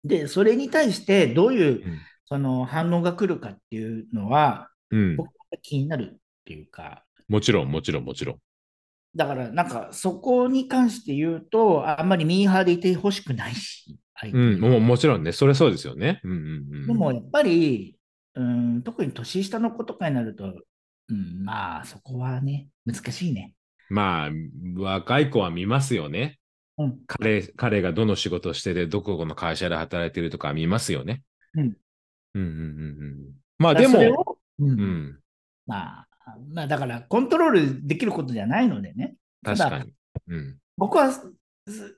で、それに対してどういううん。その反応が来るかっていうのは、うん。僕は気になるっていうか、もちろん、もちろん、もちろん。だから、なんか、そこに関して言うと、あんまりミーハーでいてほしくないし、うん、もうもちろんね、それはそうですよね。うんうんうん。でも、やっぱり、うん、特に年下の子とかになると、うん、まあ、そこはね、難しいね。まあ、若い子は見ますよね。うん、彼彼がどの仕事をしてて、どこの会社で働いてるとか見ますよね。うん。うんうんうんうん。まあでも、をうんうん、まあ、まあ、だから、コントロールできることじゃないのでね。確かに。うん。僕は、そ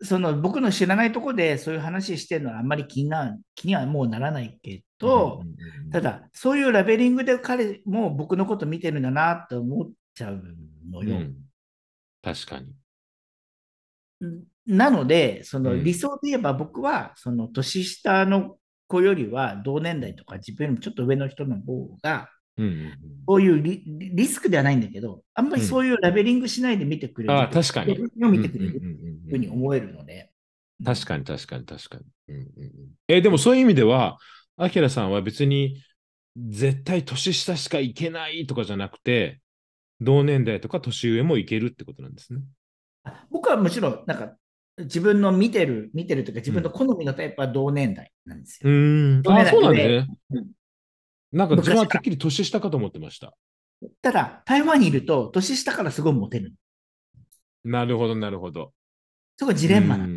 その、僕の知らないところでそういう話してるのはあんまり気にな気にはもうならないけど、ただ、そういうラベリングで彼も僕のこと見てるんだなって思っちゃうのよ。うん、確かに。なので、そのうん理想で言えば僕は、その年下の子よりは同年代とか自分よりもちょっと上の人の方が、うんうんそういうリリスクではないんだけど、あんまりそういうラベリングしないで見てくれる。ああ確かにを見てくれるうんうんうんうんふうに思えるので。確かに確かに確かに。うんうんうんえでもそういう意味では、アキラさんは別に絶対年下しかいけないとかじゃなくて、同年代とか年上もいけるってことなんですね。僕はもちろん、なんか、自分の見てる、見てるというか、自分の好みのタイプは同年代なんですよ。うーん。あ、そうなんだねうん。なんか自分はてっきり年下かと思ってました。ただ、台湾にいると、年下からすごいモテる。なるほど、なるほど。そこジレンマなの。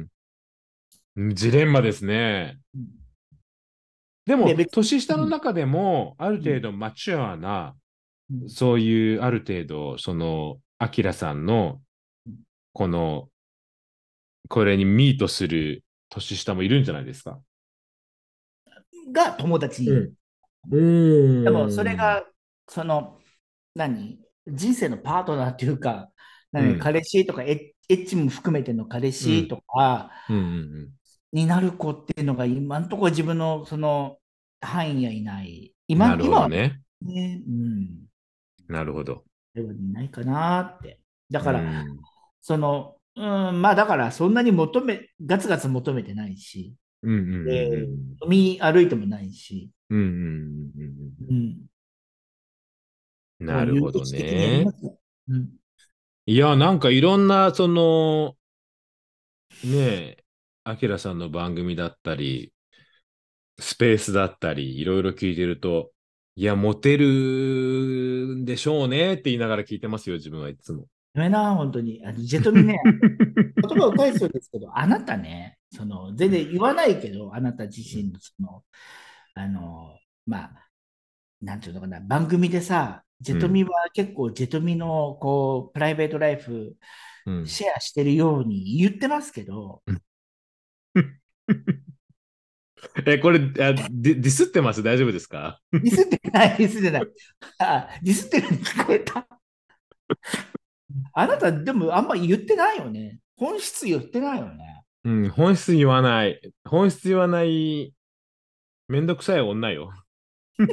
うんジレンマですね。うんでも年下の中でも、ある程度マチュアな、うんそういうある程度、その、アキラさんのうん、この、これにミートする年下もいるんじゃないですか？が友達にいる。うんでも、それ、が、その、何？人生のパートナーっていうか、何？うん彼氏とかエッ、エッチも含めての彼氏とかになる子っていうのが、今のところ自分のその範囲にはいない。うん、今なるほ今はどね。ね、うん。なるほど。ないかなって。だから、うんその、うん、まあだからそんなに求め、ガツガツ求めてないし、うんうんうんでうん飲み歩いてもないし、うんうんうんうん。うんなるほどねうん。いや、なんかいろんな、その、ねえ、アキラさんの番組だったり、スペースだったり、いろいろ聞いてると、いや、モテるんでしょうねって言いながら聞いてますよ、自分はいつも。ごめんな、本当に。あのジェトミね、<laughs> 言葉を返すんですけど、あなたね、その、全然言わないけど、あなた自身の、その、あの、まあ、なんていうのかな、番組でさ、ジェトミは結構、ジェトミの、こう、プライベートライフ、うん、シェアしてるように言ってますけど、え、これあディ、ディスってます？大丈夫ですか？ディスってない、ディスってない。あ、ディスってるに聞こえた。あなた、でもあんま言ってないよね。本質言ってないよね。うん、本質言わない。本質言わない、めんどくさい女よ。<laughs>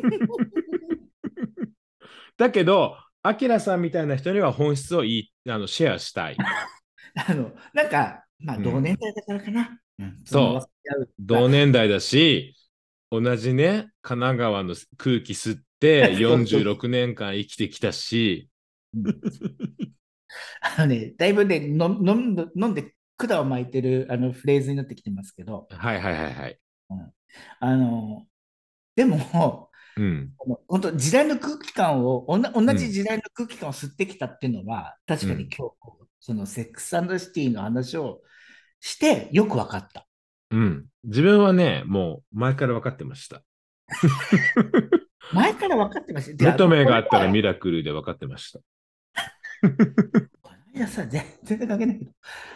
だけど、アキラさんみたいな人には本質をいいあのシェアしたい。<laughs> あの、なんか、まあ、うん同年代だからかな。うんそう同年代だし、同じね、神奈川の空気吸って <laughs> 46年間生きてきたし、<laughs> あのね、だいぶね、の飲んで飲んで管を巻いてるあのフレーズになってきてますけど、はいはいはいはい。あの、でも、うん。本当時代の空気感を、同じ時代の空気感を吸ってきたっていうのは、確かに今日、そのセックスシティの話をしてよく分かった。うん。自分はね、もう前から分かってました。前から分かってました。目と目があったら見ミラクルで分かってました。<laughs> この間さ、全全然関係ないけど、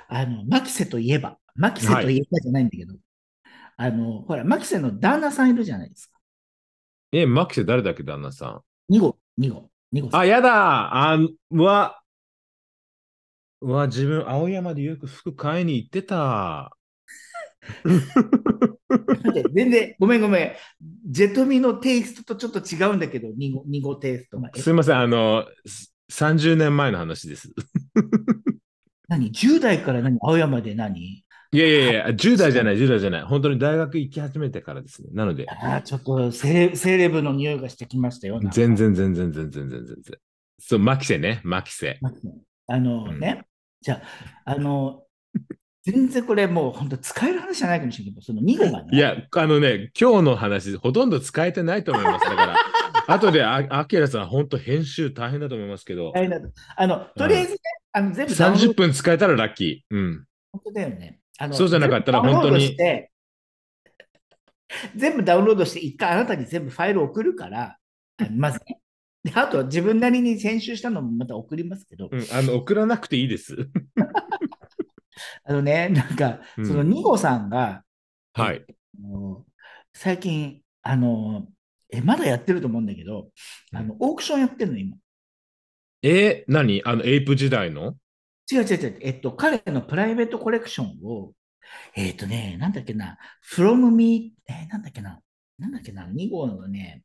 あの、マキセといえば、マキセといえばじゃないんだけど、あの、ほら、マキセの旦那さんいるじゃないですか。え、マキセ誰だっけ、旦那さん？2号、2号、2号。あ、やだあ、うわ、うわ、自分、青山でよく服買いに行ってた。全然、ごめんごめん。ジェトミのテイストとちょっと違うんだけど、2号、2号テイストが。えすいません、あの、す30年前の話です。何 ?10 代から何？青山で何？いやいやいや、10代じゃない、10代じゃない。本当に大学行き始めてからですね。なので、あーちょっとセレセレブの匂いがしてきましたよ。全然、全然、全然、全然、全然。そう、マキセね、マキセ。あのね、じゃあ、あの、全然これもう本当使える話じゃないかもしれないけど、その2号がね。いや、あのね、今日の話、ほとんど使えてないと思います。だから、<laughs> 後であ、アキラさん、本当編集大変だと思いますけど、大変だとあの、とりあえずね、あの全部ダウンロー30ド分使えたらラッキー。うん。本当だよね。あのそうじゃなかったら本当に全部ダウンロードして、一回あなたに全部ファイル送るから、まずね。であと、自分なりに編集したのもまた送りますけど、うん、あの、送らなくていいです。<laughs> あのね、<laughs> なんか、うん。その2号さんが、はい。あの最近、あの、え、まだやってると思うんだけど、あの、オークションやってるの、今。えー、何？あの、エイプ時代の？違う違う違う。えっと、彼のプライベートコレクションを、えっとね、なんだっけな、from me、えーなんだっけな、なんだっけな、2号のね、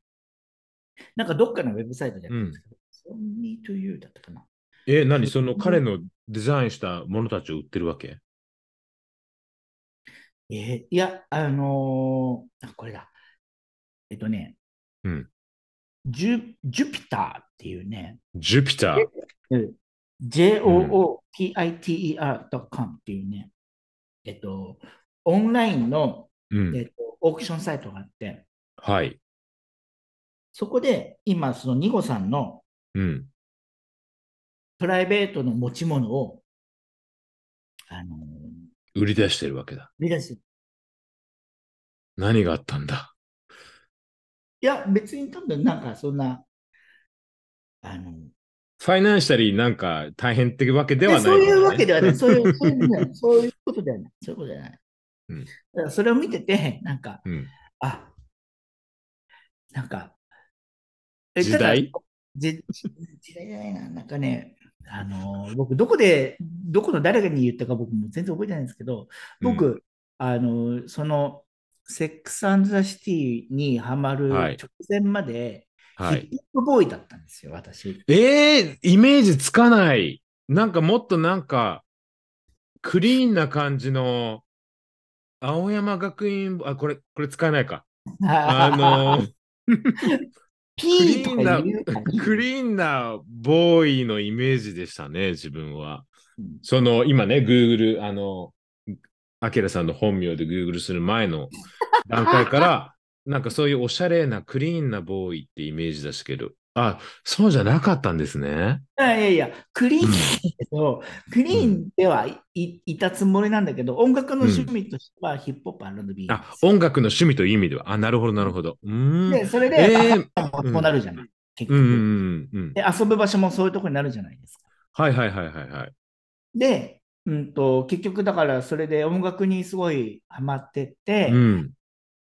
なんかどっかのウェブサイトでやってるんですけど、from me to you だったかな。えー、何？その彼のデザインしたものたちを売ってるわけ？えーいや、あのーあ、これだ。えっとね、うんジュ、ジュピターっていうね、ジュピター。joopiter.com っていうね、えっと、オンラインの、うん。えっと、オークションサイトがあって、はい。そこで今、そのニゴさんのうん。プライベートの持ち物を、あのー売り出してるわけだ。売り出して何があったんだ？いや、別に多分なんかそんな、あの、ファイナンシャリーなんか大変ってわけではない、そういうわけではない。そういう、そういうねそういうことではない。そういうことではない。うんだからそれを見てて、なんか、うん。あ、なんか、え時代？ただじ時代じゃないな、なんかね、あのー僕、どこで、どこの誰かに言ったか僕も全然覚えてないんですけど、僕、うんあのーその、セックスザ・シティにハマるはい直前まで、はい。ヒップホップボーイだったんですよ、私。えー、イメージつかない。なんかもっとなんか、クリーンな感じの、青山学院、あ、これ、これ使えないか。<laughs> あのピーとか言うクリーンなボーイのイメージでしたね、自分は。うんその、今ね、Google、あの、アキラさんの本名で Google する前の <laughs> 段階から、なんかそういうおしゃれなクリーンなボーイってイメージでしたけど、あ、そうじゃなかったんですね。いやいやいや、クリーンだけど、クリーンではいいいたつもりなんだけど、音楽の趣味としてはヒップホップ R&B あ。音楽の趣味という意味では。あ、なるほど、なるほど。で、それで、えーあこうなるじゃない。結局、うんうんうんうん。で。遊ぶ場所もそういうところになるじゃないですか。はいはいはいはいはい。で、うんと、結局だからそれで音楽にすごいハマってて、うん。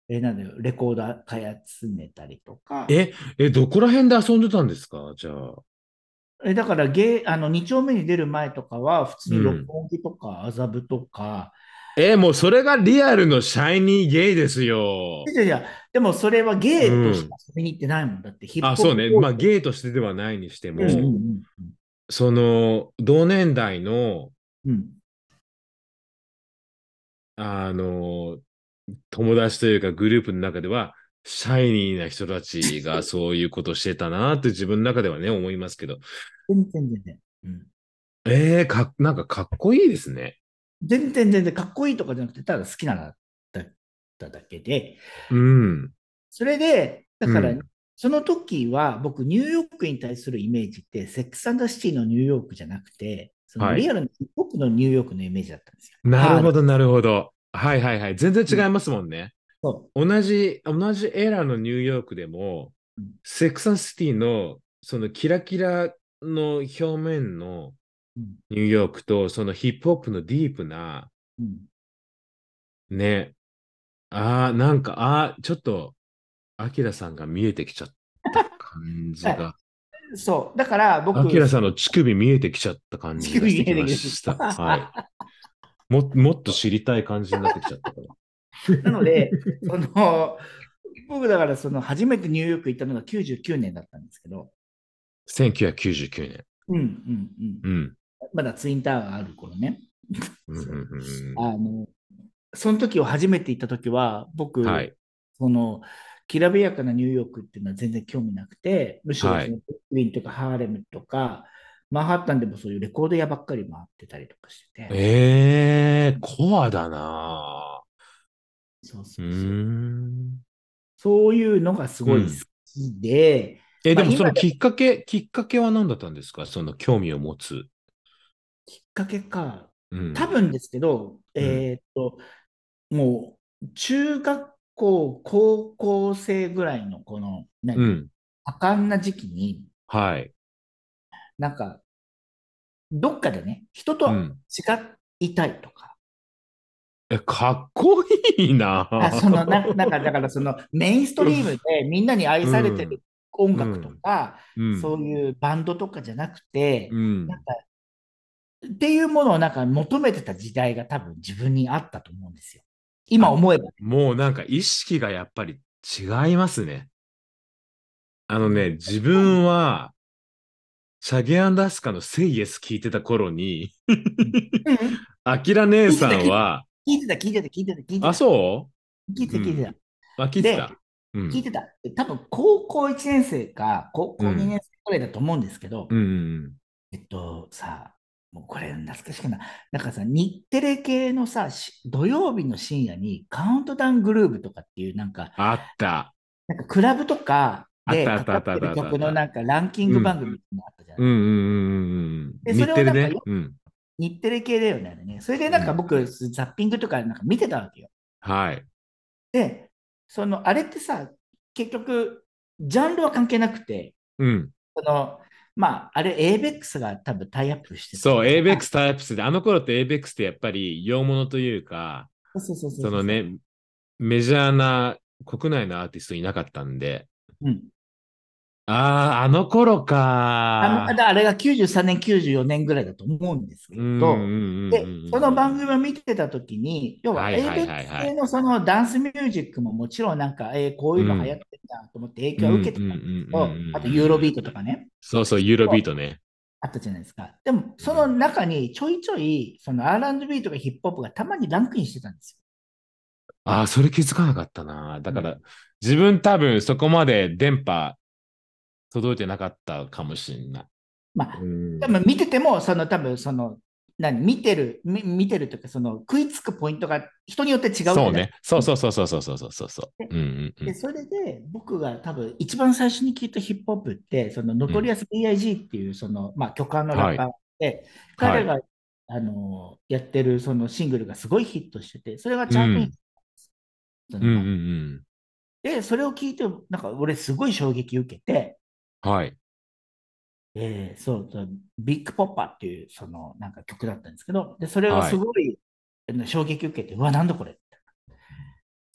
えなんだよ、レコーダー買い集めたりとか、え、え、どこら辺で遊んでたんですか？じゃあ。えだからゲーあの2丁目に出る前とかは、普通に六本木とか麻布とか、え、もうそれがリアルのシャイニーゲイですよ。いやいや、でもそれはゲーとして遊びに行ってないもん。だってヒップホッあ、プそうね。まあーゲイとしてではないにしても、うんうんその同年代の、うんうん。あの、友達というかグループの中では、シャイニーな人たちがそういうことしてたなって自分の中ではね、思いますけど。全然全然。うんえー、か、なんかかっこいいですね。全然全然かっこいいとかじゃなくて、ただ好きなのだっただけで、うん。それで、だから、うんその時は僕、ニューヨークに対するイメージって、セックスザ・シティのニューヨークじゃなくて、そのはいリアルなヒップホップのニューヨークのイメージだったんですよ。ど。なるほど、なるほど。はいはいはい。全然違いますもんね。そ同じ、同じエラーのニューヨークでもうん、セックスシティのそのキラキラの表面のう。うんニューヨークと、そのヒップホップのディープな、うんね、ああ、なんか、ああ、ちょっと、アキラさんが見えてきちゃった感じが。<laughs> そう。だから僕、アキラさんの乳首見えてきちゃった感じがしてきました。はい。ももっと知りたい感じになってきちゃったから。<laughs> なので、その、僕だからその初めてニューヨーク行ったのが99年だったんですけど、1999年。うんうんうん。うん。まだツインタワーがある頃ね。<laughs> あの、その時を初めて行った時は、僕、うんはい。その、きらびやかなニューヨークっていうのは全然興味なくて、むしろはいそのウィンとかハーレムとか、マンハッタンでもそういうレコード屋ばっかり回ってたりとかしてて、ええコアだなそうぁ。そううそう。ん。そういうのがすごい好きで、え、でまあ今もそのきっかけ、きっかけは何だったんですか？その興味を持つ。きっかけか、うん。多分ですけど、えーっと、もう中学校、高校生ぐらいのこの、何？うん。多感な時期に、はい。なんか、どっかでね、人と違うんいたいとか、え、かっこいいなあそのななんかだからそのメインストリームでみんなに愛されてる音楽とか、うん。そういうバンドとかじゃなくて、うん。なんかっていうものをなんか求めてた時代が多分自分にあったと思うんですよ。今思えば。もうなんか意識がやっぱり違いますね。あのね、自分は、シャゲアンダスカのセイエス聞いてた頃に、うんアキラ姉さんは、聞いてた、聞いてた、聞いてた、聞いてた。あ、そ聞いてた、聞いてた。うあ、聞いてた？うん。聞いてた。多分高校1年生か、高校うん2年生くらいだと思うんですけど、えっとさ、もうこれ懐かしくない。なんかさ、日テレ系のさ、し土曜日の深夜にカウントダウングルーブとかっていうなんか、あった。なんかクラブとかであったあかかってる曲のなんかランキング番組ってのあったじゃない、うんうんうんうんうん。でそれをなん。日テレ系だよね。それでなんか僕、ザッピングとかなんか見てたわけよ。はい。で、その、あれってさ、結局、ジャンルは関係なくて、うん。その、まあ、あれ、ABEX が多分タイアップしてたそう、ABEX タイプスで、あの頃って ABEX ってやっぱり洋物というか、そうそうそうそうその、ね、メジャーな国内のアーティストいなかったんで、うん、ああ、あの頃あかの。あれが93年、94年ぐらいだと思うんですけど、うんうんうんうんで、その番組を見てたときに、要ははいはいはいはい ABEX 系のそのダンスミュージックももちろんなんか、えーこういうの流行ってんだと思って影響を受けてたんですけどあとユーロビートとかね、そうそう、ユーロビートね。あったじゃないですか。でも、その中にちょいちょい、その R&B とかヒップホップがたまにランクインしてたんですああ、それ気づかなかったな。だかうら、自分多分そこまで電波届いてなかったかもしれない。よ。まあ、うんでも見てても、その多分その、何、見てる、み見てるというか、その食いつくポイントが人によって違うそうね。そうそうそうそうそうそうそうそう。うんうんうで、ん。それで僕が多分一番最初に聞いたヒップホップって、そのノトリアス B.I.G. っていうその、まあ、巨漢のラッパーで、彼が、あのやってるそのシングルがすごいヒットしてて、それがチャートイんうん。で、それを聞いて、なんか俺すごい衝撃受けて、はい。えーそうビッグポッパーっていうそのなんか曲だったんですけど、で、それをすごい、あの衝撃受けて、うわ、なんだこれ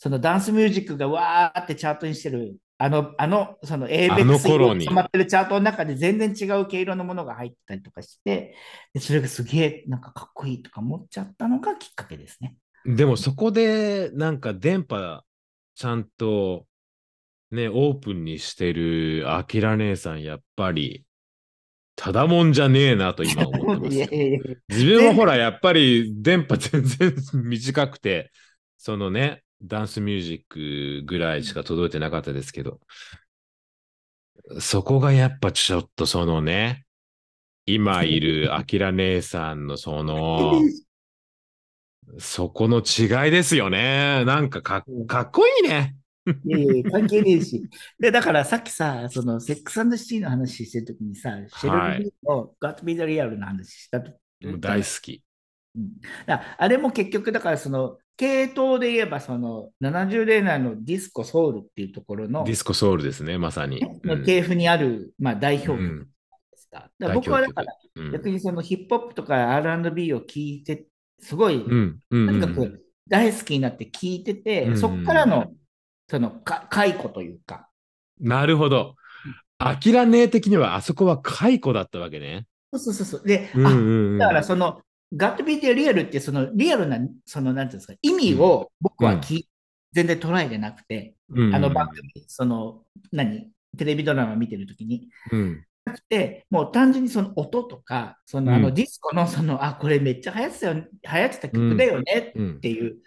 そのダンスミュージックがわーってチャートにしてる、あの、あの、その a あ b の x 頃にまってるチャートの中で全然違う毛色のものが入ってたりとかして、でそれがすげえなんかかっこいいとか思っちゃったのがきっかけですね。でもそこでなんか電波ちゃんとね、オープンにしてるアキラ姉さん、やっぱりただもんじゃねえなと今思ってますよいや。<laughs> いやいや自分はほら、やっぱり電波全然 <laughs> 短くて、そのね、ダンスミュージックぐらいしか届いてなかったですけど、そこがやっぱちょっとそのね、今いるアキラ姉さんのその、<laughs> そこの違いですよね。なんかかかっこいいね。いやいや関係ねえし。で、だからさっきさ、そのセックスシティの話してるときにさ、シェルビーの Got Me the Real の話したともう大好き。うん。だあれも結局、だからその、系統で言えば、その70年代のディスコソウルっていうところの、ディスコソウルですね、まさに。うん。の系譜にある、まあ、代表曲うん。ですか。だから僕はだから、うん。逆にそのヒップホップとか R&B を聞いて、すごい、うん。うん。とにかうんく大好きになって聞いてて、うん。そこからの、そのか解雇というか、なるほど。アキラ姉的にはあそこは解雇だったわけね。そうそうそう。で、う。んあうんうんだからその、ガットビーテリアルって、そのリアルな、その、なんていうんですか、意味を僕はき、全然捉えてなくて、うんあの番組、その、何、テレビドラマ見てるときに、うん。なくて、もう単純にその音とか、そのあうん。のディスコのその、あ、これめっちゃ流行ってたよ、流行ってた曲だよねうん。っていう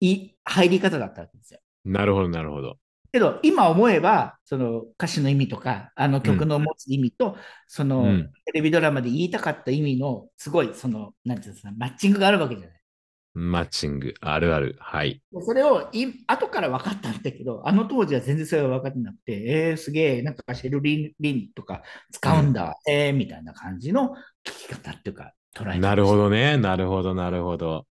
い入り方だったわけですよ。なるほど、なるほど。けど、今思えば、その歌詞の意味とか、あの曲の持つ意味と、その、うんテレビドラマで言いたかった意味の、すごい、その、なんていうんですか、マッチングがあるわけじゃない。マッチング、あるある。はい。でそれをい後から分かったんだけど、あの当時は全然それは分かってなくて、えー、すげえ、なんかシェルリンリンとか使うんだ、えー、みたいな感じの聞き方っていうか、捉え方なるほどね。なるほど、なるほど。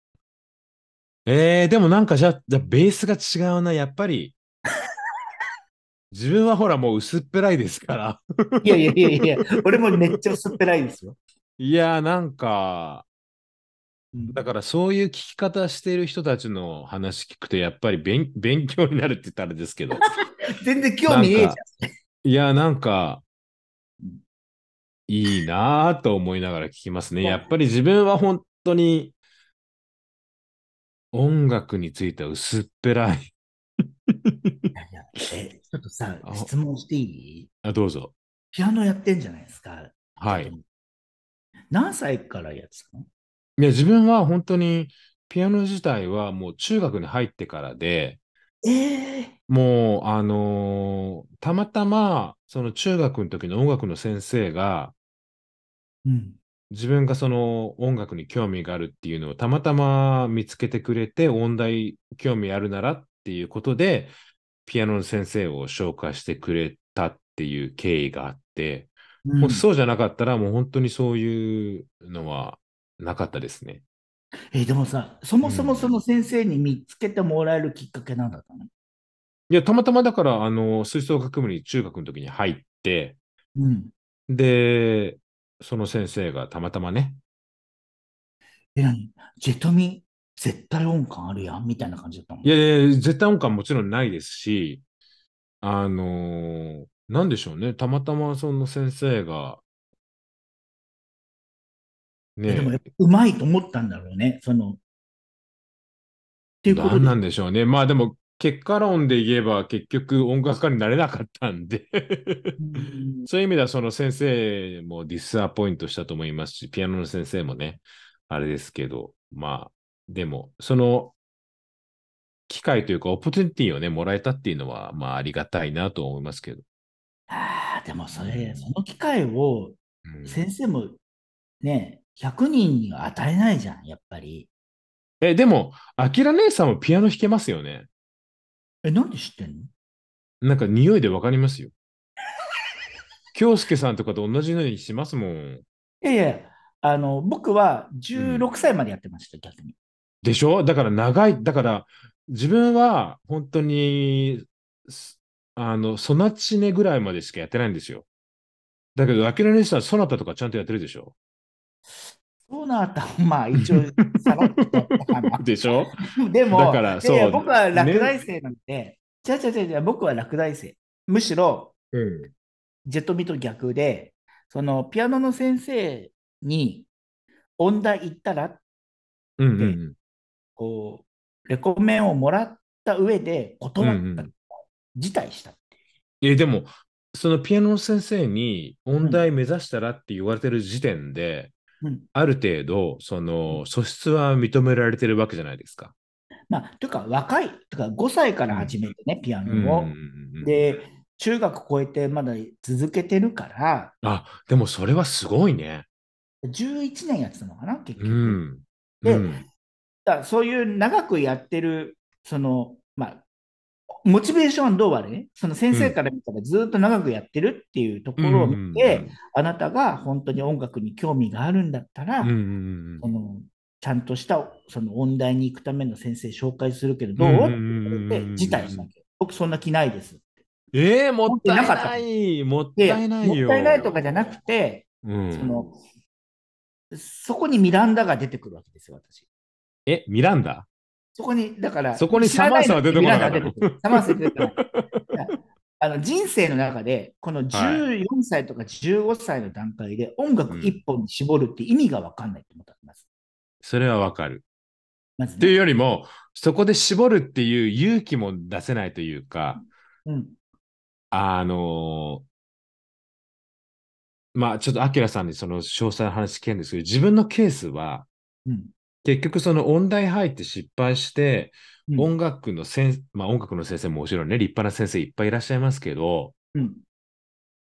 えー、でもなんかじゃあ、じゃあベースが違うな。やっぱり、<laughs> 自分はほらもう薄っぺらいですから。いやいやいやいや、俺もめっちゃ薄っぺらいですよ。いやー、なんか、うんだからそういう聞き方している人たちの話聞くと、やっぱり勉勉強になるって言ったらあれですけど。<laughs> 全然興味ねえじゃんなん。いや、なんかうん、いいなぁと思いながら聞きますね。やっぱり自分は本当に音楽については薄っぺらい。いやいやえちょっとさ、あ質問していい？あどうぞ。ピアノやってんじゃないですか？はい。何歳からやってたの？いや、自分は本当にピアノ自体はもう中学に入ってからで、ええもう、あのーたまたま、その中学の時の音楽の先生が、うん。自分がその音楽に興味があるっていうのをたまたま見つけてくれて、音大興味あるならっていうことで、ピアノの先生を紹介してくれたっていう経緯があって、うんもうそうじゃなかったら、もう本当にそういうのはなかったですね。えでもさ、そもそもうんその先生に見つけてもらえるきっかけなんだったの？いや、たまたまだから、あの、吹奏楽部に中学の時に入って、うん。で、その先生がたまたまね、え、何？ジェトミ、絶対音感あるやん？みたいな感じだったの？いやいや、絶対音感もちろんないですし、あのーなんでしょうね、たまたまその先生が、え。でもうまいと思ったんだろうね。その、っていうことなんでしょうね。まあでも、結果論で言えば結局音楽家になれなかったんでうんそういう意味ではその先生もディスアポイントしたと思いますし、ピアノの先生もね、あれですけど、まあ、でも、その機会というか、オポチュニティをね、もらえたっていうのは、まあ、ありがたいなと思いますけど。ああ、でもそれ、その機会をうん先生もね、100人には与えないじゃん、やっぱり。え、でも、あきら姉さんもピアノ弾けますよね。え、なんで知ってんの？なんか匂いでわかりますよ。<laughs> 京介さんとかと同じようにしますもん。いやいや、あの、僕は16歳までやってました、逆に。でしょ？だから長い、だから自分は本当に、すあの、ソナチネぐらいまでしかやってないんですよ。だけど、アキラ姉さん、ソナタとかちゃんとやってるでしょ？そうなったら、<laughs> まあ一応、さらっとやったかな。でしょ？<laughs> でも、だからいやいやそう僕は落第生なんで、じゃじゃじゃじゃ僕は落第生。むしろ、うん。ジェットミと逆で、そのピアノの先生に音大行ったら、うんうんうん。こう、レコメンをもらった上で断った、うんうん辞退した。え、でも、そのピアノの先生に音大目指したらって言われてる時点で、うんある程度、その素質は認められてるわけじゃないですか。まあ、というか、若い、とか5歳から始めてね、ピアうんうんノを。うんうんで、中学超えてまだ続けてるから、あ、でもそれはすごいね。11年やってたのかな、結う局。ん。でうんだからそういう長くやってる、その、まあ、モチベーションはどうあれね、その先生から見たらずっと長くやってるっていうところを見て、あなたが本当に音楽に興味があるんだったら、うんうんうんそのちゃんとしたその音大に行くための先生紹介するけど、どう、うんう辞退したわけ。僕そんな気ないです。えー、もったいなかったない。もっでたいないよ。もったいないとかじゃなくて、うんそのそこにミランダが出てくるわけですよ、私。え、ミランダ？そこに、だから、そこにサマーサは出てこなかったのミランダが出てくるサマーサは出てこない。あの人生の中で、この14歳とか15歳の段階で音楽一本に絞るって意味が分かんないと思ってます。それはわかる。まずっていうね。よりも、そこで絞るっていう勇気も出せないというか、うん。あのーまあちょっとアキラさんにその詳細な話聞けるんですけど、自分のケースは、うん。結局その音大入って失敗して、うん音楽の先、まあ音楽の先生ももちろんね、立派な先生いっぱいいらっしゃいますけど、うん。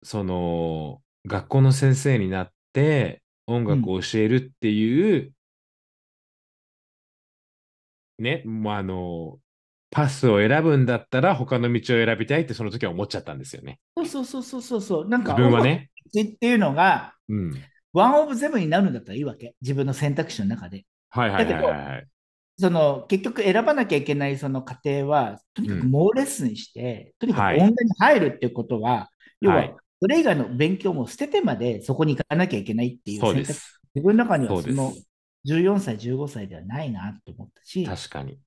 その、学校の先生になって音楽を教えるっていう、ね、もうあの、パスを選ぶんだったら他の道を選びたいってその時は思っちゃったんですよね。そうそうそうそうそうそう。なんか、自分はね。っていうのが、うん。ワンオブゼブになるんだったらいいわけ。自分の選択肢の中で。はいはいはいはいはい。その結局選ばなきゃいけないその過程は、とにかくうん猛レッスンして、とにかはいく音大に入るっていうことは、要は、はいそれ以外の勉強も捨ててまでそこに行かなきゃいけないっていう選択。自分の中にはその14歳、15歳ではないなと思ったし、確かに。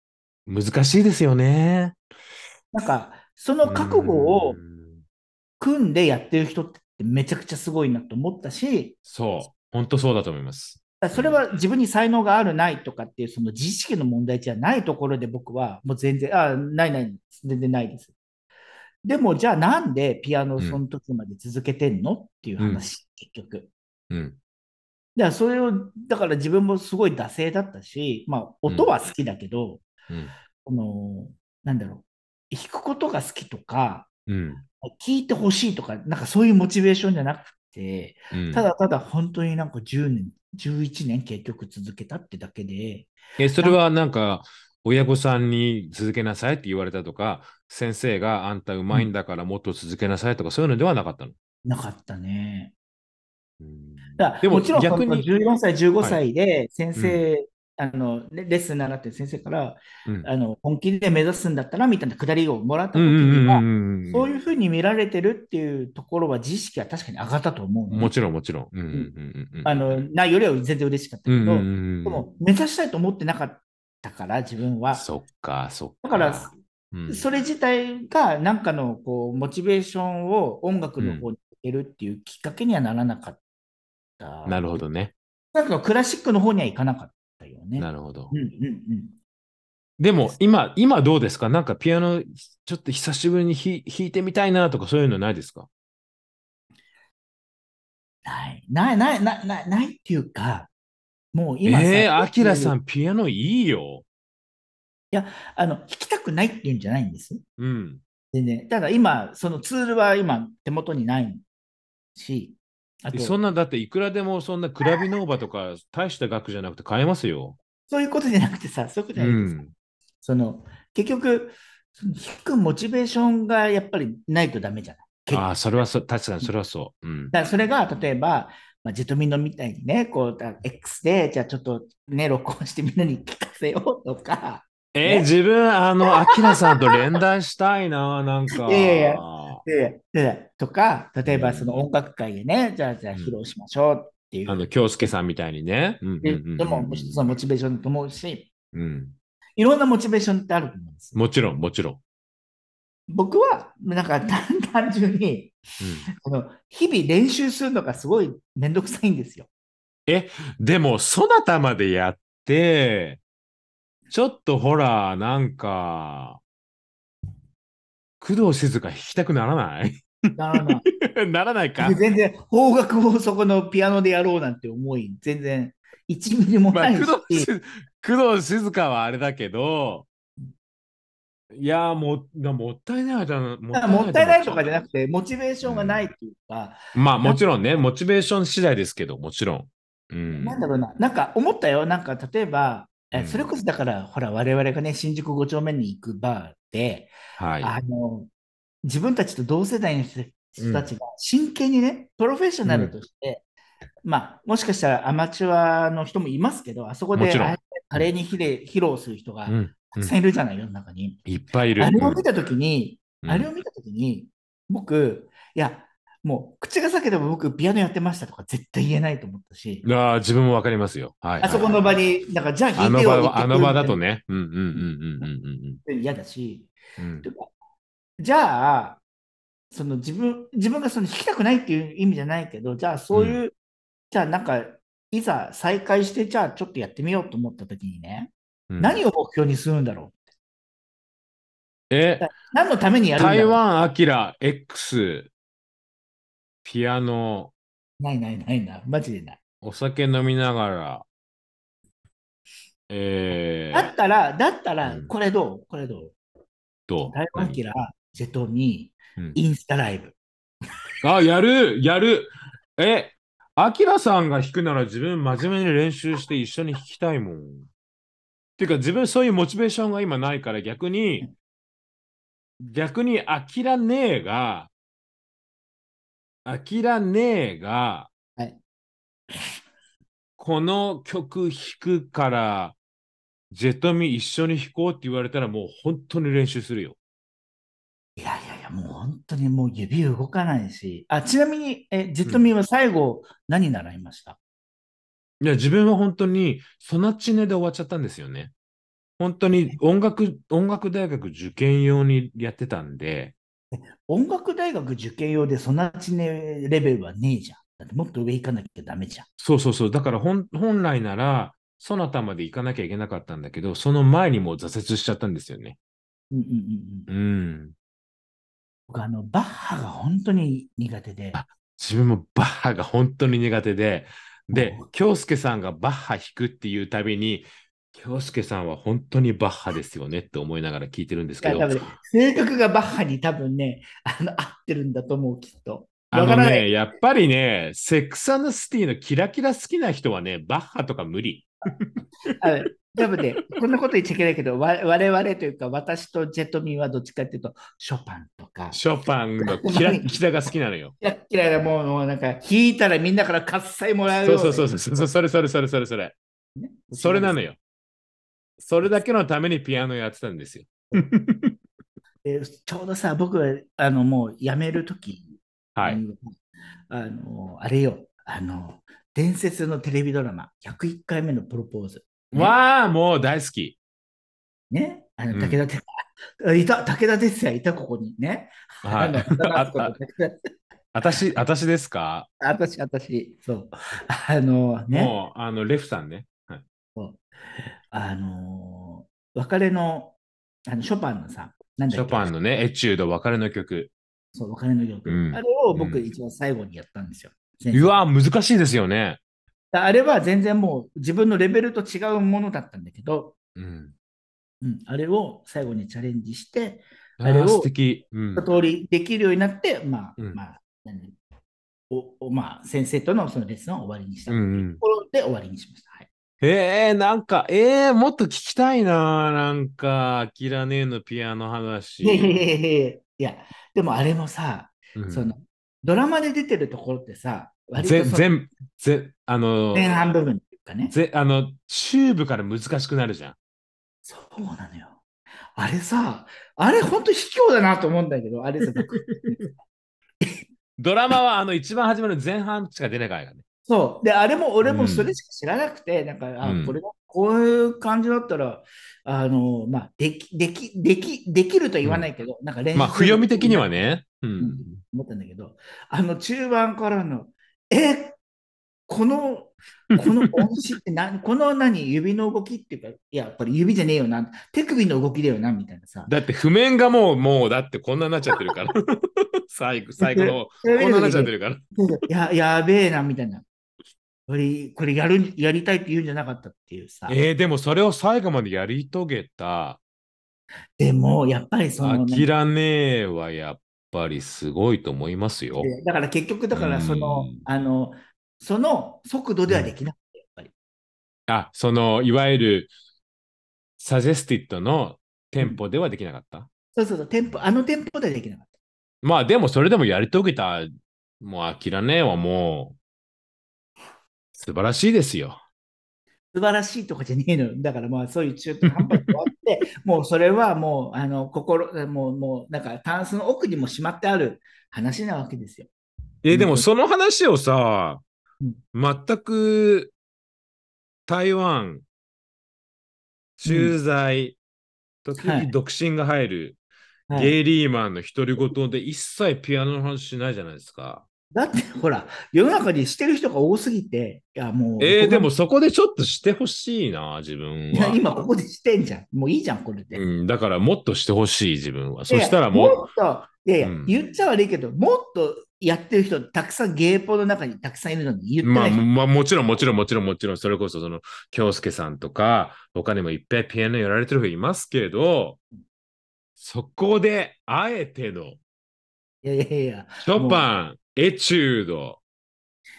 難しいですよね。なんかその覚悟をうん組んでやってる人ってめちゃくちゃすごいなと思ったし、そう。本当そうだと思います。それは自分に才能があるないとかっていうその自意識の問題じゃないところで僕はもう全然、あ、ないない、全然ないです。でもじゃあなんでピアノをその時まで続けてんのっていう話、結局。うん。だからそれを、だから自分もすごい惰性だったし、まあ音は好きだけど、うん。この、なんだろう、弾くことが好きとか、うん。聞いてほしいとか、なんかそういうモチベーションじゃなくて、うんただただ本当になんか10年、11年結局続けたってだけで、え、それはなんか、親御さんに続けなさいって言われたとか、先生があんたうまいんだからもっと続けなさいとか、そういうのではなかったの？なかったね。うんだももちろん逆にその14歳、15歳で先生、あのレレッスン習ってる先生からうんあの本気で目指すんだったらみたいなくだりをもらった時うんうんうんには、うんそういうふうに見られてるっていうところは自意識は確かに上がったと思うもちろんもちろん。うんうんうんうんあのないよりは全然嬉しかったけど、うんうんうんでも目指したいと思ってなかったから、自分は。そっか、そっか。だから、うんそれ自体がなんかのこうモチベーションを音楽の方に向けるっていうきっかけにはならなかった。なるほどね。なんかクラシックの方には行かなかったよね。なるほどう。んうんうん。でも今、今どうですか？なんかピアノちょっと久しぶりに弾弾いてみたいなとかそういうのないですか？ない、ない、ない、ない、ない、ないっていうか、もう今さえー、アキラさいんピアノいいよ。や、あの、弾きたくないっていうんじゃないんです。うん。全然。ただ今、そのツールは今手元にないし、そんな、だっていくらでもそんなクラビノーバとか大した額じゃなくて買えますよ。そういうことじゃなくてさ、そういうことじうゃないです。ん。その、結局、その弾くモチベーションがやっぱりないとダメじゃない？ああ、それはそ、確かにそれはそう。うん。だからそれが例えば、まあ、ジェトミノみたいにね、こう、だ X で、じゃあちょっとね、録音してみんなに聞かせようとか、えー自分、あの、アキラさんと連弾したいな、なんか。いやいやででとか、例えばうんその音楽会でね、じゃあ、じゃあ披露しましょうっていう。あの、京介さんみたいにね。うんうんでも、一つのモチベーションだと思うし、うん。いろんなモチベーションってあると思うんですよ。もちろん、もちろん。僕は、なんか単 <laughs> 単純に、この日々練習するのがすごいめんどくさいんですよ。でも、そなたまでやって、ちょっとほら、なんか、工藤静香弾きたくならない？だから <laughs> ならないか？僕全然方角をそこのピアノでやろうなんて思い、全然1ミリもまあ、ないし、工藤静工藤静香はあれだけど、いやーもう、なもったいないじゃん。もったいないとかじゃななくて、モチベーションがないっていうか、まあ、もちろんね、モチベーション次第ですけど、もちろん。うん。なんだろうな、なんか思ったよ、なんか例えば、えうん。それこそだから、ほら、我々がね、新宿5丁目に行くバーで、はい。あの、自分たちと同世代の人人たちが真剣にね、プロフェッショナルとして、まあ、もしかしたらアマチュアの人もいますけど、あそこで華麗に披露する人がうん。たくさんいるじゃない、世の中に。いっぱいいる。あれを見たときに、うんあれを見たときに、僕、いや、もう口が裂けても僕、ピアノやってましたとか絶対言えないと思ったし、ああ、自分もわかりますよ。はい。あそこの場に、だからじゃああ弾いてよの場は、あの場だとね。ね。うんうんうんうんうんうん嫌だし、うんうん。てかじゃあ、その自分、自分がその弾きたくないっていう意味じゃないけど、じゃあそういう、じゃあなんか、いざ再開して、じゃあちょっとやってみようと思ったときにね、うん何を目標にするんだろえ？う。何のためにやるんだろう。台湾アキラ X ピアノ。ないないないな、マジでない。お酒飲みながら。えー、だったら、だったらう、ん。これどう？これどう？どう？台湾キラー、ジェトミうん。ー、インスタライブ。あ、やる？やる。え、アキラさんが弾くなら自分真面目に練習して一緒に弾きたいもん。ていうか自分そういうモチベーションが今ないから逆に、逆にアキラ姉が、アキラ姉が、はいこの曲弾くから、ジェトミ一緒に弾こうって言われたらもう本当に練習するよ。いやいやいや、もう本当にもう指動かないし。あ、ちなみに、え、ジェトミーは最後、何習いました？いや、自分は本当にソナチネで終わっちゃったんですよね。本当に音楽、音楽大学受験用にやってたんで、音楽大学受験用でそちねレベルはねえじゃん。だってもっと上行かなきゃダメじゃん。そうそうそう、だから本本来なら、そなたまで行かなきゃいけなかったんだけど、その前にもう挫折しちゃったんですよね。うんうんうんうん。うん。僕、あの、バッハが本当に苦手で。自分もバッハが本当に苦手で、でうん、京介さんがバッハ弾くっていうたびに、京介さんは本当にバッハですよねって思いながら聞いてるんですけど、性格がバッハに多分ね、あの合ってるんだと思う、きっと。あのね、やっぱりね、セックスシティのキラキラ好きな人はね、バッハとか無理。多分ね、こんなこと言っちゃいけないけど、わ我々というか、私とジェトミンはどっちかっていうと、ショパンとか、ショパンのキラ <laughs> キラが好きなのよ。キラッキラでもう、もうなんか、弾いたらみんなから喝采もらうよそうそうそうそうそれそれそれそれそれ。うねそれなのよ。それだけのためにピアノやってたんですよ。<laughs> でちょうどさ、僕はあのもう辞めるとき、はい。あの、あれよ、あの、伝説のテレビドラマ、101回目のプロポーズ。ねわあ、もう大好き。ね、あのうん武田鉄矢、いた、武田鉄矢いた、ここにね。はいあのあああたし、あたし <laughs> ですか？私、私、そう。あのね、もう、あの、レフさんね。はい、そうあの別れの、あのショパンのさ、なんショパンのね、エチュード、別れの曲。そう、別れの曲。うんあれを僕、うん一番最後にやったんですよ。先生うわ、難しいですよね。あれは全然もう自分のレベルと違うものだったんだけど、うん。うん、あれを最後にチャレンジして、ああれを一。通りできるようになって、まあ、うんまあ、何？おおまあ、先生とのそのレッスンを終わりにしたとうんうんころで終わりにしました。はい、えー、なんか、えー、もっと聞きたいな。なんか、アキラ姉のピアノ話。いやでもあれもさ、うんそのドラマで出てるところってさ、割と全、ぜ、あの、前半部分っていうかね、ぜ、あの、チューブから難しくなるじゃん。そうなのよ。あれさ、あれ本当卑怯だなと思うんだけど、あれさ、僕 <laughs> ドラマはあの一番初めの前半しか出ないからね。そう。で、あれも俺うんもそれしか知らなくて、なんか、あうんこれがこういう感じだったら、あの、まあ、でき、でき、でき、できるとは言わないけど、なんか練習まあ、不読み的にはね。ううんん。思ったんだけど、あの中盤からの、え、この、<laughs> この音詞って何、この何、指の動きっていうか、いや、これ指じゃねえよな、手首の動きだよな、みたいなさ。だって譜面がもう、もう、だってこんなになっちゃってるから。<laughs> 最後、最後の、こんなになっちゃってるから。<laughs> や、やべえな、みたいな。これ、これやる、やりたいって言うんじゃなかったっていうさ。えー、でもそれを最後までやり遂げた、でも、やっぱりその、アキラ姉はやっぱりすごいと思いますよ。でだから結局、だからそのうん、あの、その速度ではできなくて、やっぱり。あ、その、いわゆる、サジェスティッドのテンポではできなかった？そうそうそう、テンポ、あのテンポではできなかった。まあでもそれでもやり遂げた、もうアキラ姉はもう、素晴らしいですよ。素晴らしいとかじゃねえのよ。だからまあそういう中途半端に終わって、<laughs> もうそれはもう、あの、心、もう、もう、なんか、タンスの奥にもしまってある話なわけですよ。え、でもその話をさうん、全く台湾、駐在、時々はい独身が入る、はいゲイリーマンの独り言で一切ピアノの話しないじゃないですか。だって、ほら、世の中にしてる人が多すぎて、いや、もう、えー、でもそこでちょっとしてほしいな、自分いやは。今ここでしてんじゃん。もういいじゃん、これで。うん、だからもっとしてほしい、自分は。そしたらもう、もっと、いやいや、うん言っちゃ悪いけど、もっとやってる人、たくさんゲーポの中にたくさんいるのに言ってまあ、ない人。まあ、もちろん、もちろん、もちろん、もちろん、それこそ、その、京介さんとか、他にもいっぱいピアノやられてる人いますけど、そこで、あえての、いやいやいや。ショパン、エチュード、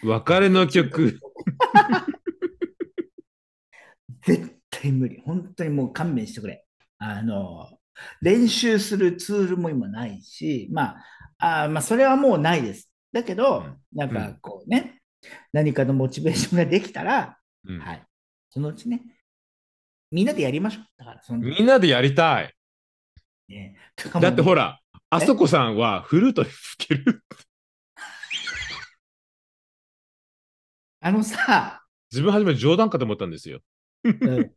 別れの曲、<laughs> 絶対無理。本当にもう勘弁してくれ。あの、練習するツールも今ないし、まあ、あーまあ、それはもうないです。だけど、うんなんかこうね、何かのモチベーションができたら、うんはい。そのうちね、みんなでやりましょう。だから、そのみんなでやりたい。ね、だってほら、ら、あそこさんはフルートに吹ける。あのさ、自分初め冗談かと思ったんですよ。うん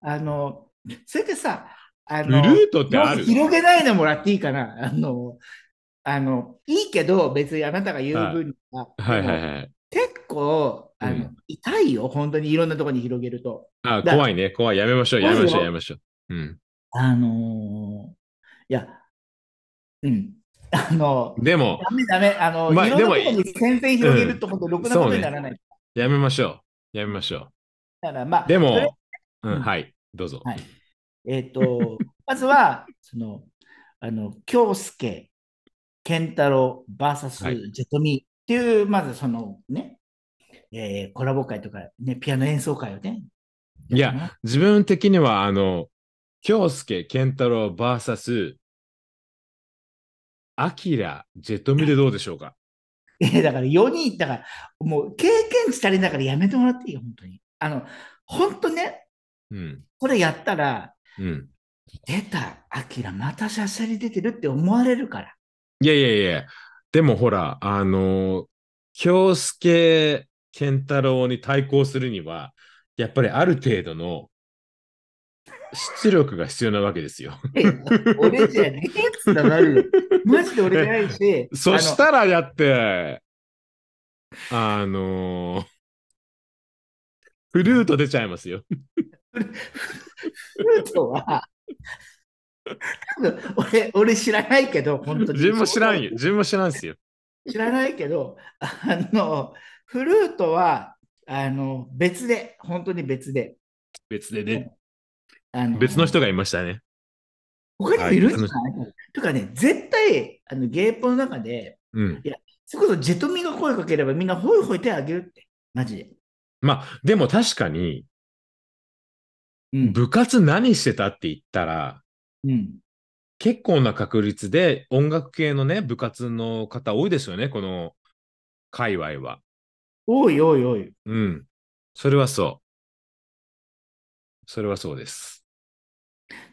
あの、それでさ、あフの、ルートってある？広げないでもらっていいかな。あの、あの、いいけど、別にあなたが言う分には、はいはいでもはい。結構、あの、うん痛いよ、本当にいろんなところに広げると。あ、だ怖いね、怖い。やめましょう、やめましょう、やめましょう。うん。あのーいや、うん。あの、でも、ダメダメ。あの、まあいろんなとこに戦線広げると、本当ろくなことにならない。やめましょう。やめましょだから、まあ、う。でも、うん、うんはい、どうぞ。はい。えっ、と、<laughs> まずは、その、あの、京介、健太郎 VS はいジェトミっていう、まずそのね、えーコラボ会とか、ね、ピアノ演奏会をね。いや、自分的には、あの、京介、健太郎 VS、アキラ、ジェットミでどうでしょうか？<laughs> えーだから4人、だから、もう経験値足りながらやめてもらっていいよ、本当に。あの、本当ね、うん。これやったら、うん。出た、アキラ、またしゃしゃり出てるって思われるから。いやいやいや、でもほら、あの、京介、健太郎に対抗するには、やっぱりある程度の出力が必要なわけですよ。え俺じゃねえっつったらマジで。<laughs> マジで俺じゃないし、そしたらやって、あのフルート出ちゃいますよ。フルートは、多分俺、俺知らないけど、本当に。自分も知らんよ。自分も知らんすよ。知らないけど、あの、フルートは、あの、別で、本当に別で。別でね。あの別の人がいましたね。他にもいるんじゃない、とかね、絶対、あの、ゲーポの中で、うん。それこそジェトミが声かければみんなホイホイ手あげるって。マジで。まあ、でも確かに、うん。部活何してたって言ったら、うん。結構な確率で音楽系のね、部活の方多いですよね、この界隈は。おいおいおい。うん。それはそう。それはそうです。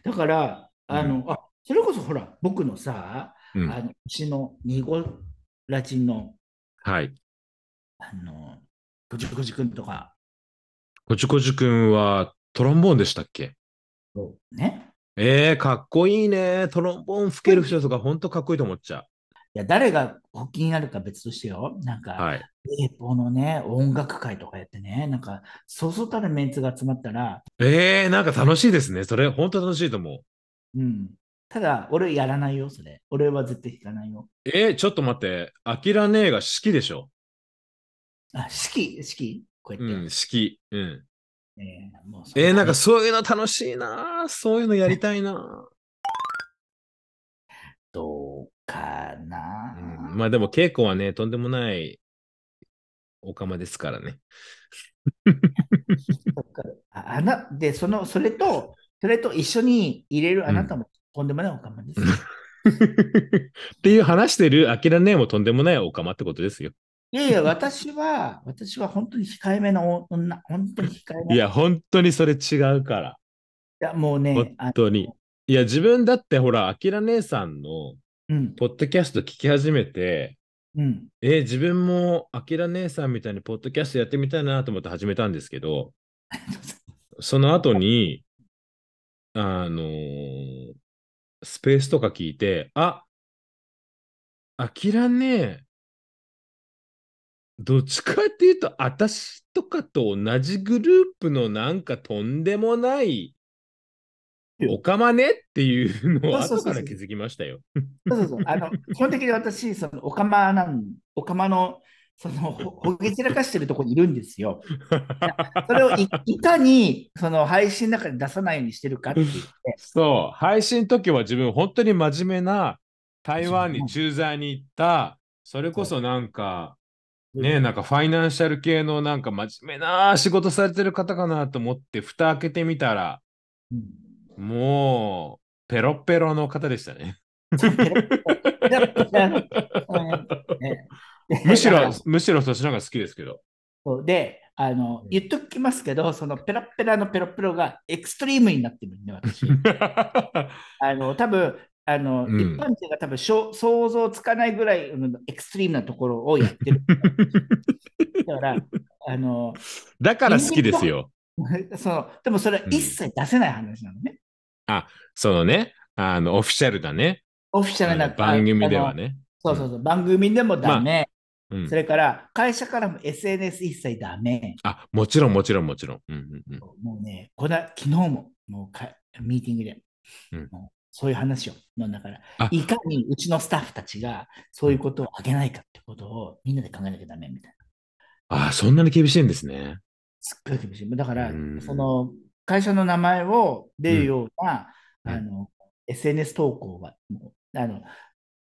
だから、あの、うあ、それこそほら、僕のさ、うん。あの、うちのニゴラチンの、はい。あの、こじこじくんとか、こちこちくんはトロンボーンでしたっけ？ね。えー、かっこいいね。トロンボーン吹ける人とか本当かっこいいと思っちゃいや、誰が発起になるか別としてよ。なんう。か、はい。英語のね、音楽会とかやってね、なんか、そうそうたるメンツが集まったら、えー、なんか楽しいですね。それ本当楽しいと思う。うん。ただ、俺やらないよ、それ。俺は絶対弾かないよ。えー、ちょっと待って。アキラ姉が好きでしょ。あ、式、式こうやって。うん、好き。うん。えーもうそえー、なんかそういうの楽しいな。そういうのやりたいな。どうかな。うん、まあでも稽古はね、とんでもないおかまですからね。<laughs> ああなで、その、それと、それと一緒に入れるあなたもとんでもないおかまですよ。<laughs> っていう話してるアキラ姉もとんでもないおかまってことですよ。いやいや、私は、私は本当に控えめな女、本当に控えめ。いや、本当にそれ違うから。いやもうね、本あ当に。いや、自分だってほら、アキラ姉さんのうん、ポッドキャスト聞き始めて、うん、えー自分もアキラ姉さんみたいにポッドキャストやってみたいなと思って始めたんですけど、<laughs> その後に、あのースペースとか聞いて、あ、アキラね、どっちかっていうと、私とかと同じグループのなんかとんでもない <laughs> おかまねっていうのを後から気づきましたよ。そうそうそう。あの、<laughs> 基本的に私、その、おかまなん、おかまの、その、ほほげ散らかしてるところにいるんですよ。<laughs> それをいいかに、その、配信の中で出さないようにしてるかって言って、そう、配信の時は自分本当に真面目な台湾に駐在に行った、それこそなんか、ねなんかファイナンシャル系のなんか真面目な仕事されてる方かなと思って、蓋開けてみたら、うんもう、ペロッペロの方でしたね。ね <laughs> むしろ <laughs> むしろそっちの方が好きですけど。で、あの、言っときますけど、そのペラッペラのペロッペロがエクストリームになってるんで、私。<laughs> あの、多分あの、うん一般人が多分しょ想像つかないぐらいうんエクストリームなところをやってる。だから、あの、だから好きですよ。その、でもそれは一切出せない話なのね。そのね、あの、オフィシャルだね。オフィシャルな番組ではね。そうそうそう、番組でもダメ。うんそれから、会社からも SNS 一切ダメ。あ、もちろん、もちろん、もちろん。うんうんうんもうね、この昨日も、もうかミーティングで、うんそういう話を飲んだからあ、いかにうちのスタッフたちがそういうことをあげないかってことをみんなで考えなきゃダメみたいな。あ、そんなに厳しいんですね。すっごい厳しい。だからうん、その会社の名前を出るような、うんあの SNS 投稿がもうあの、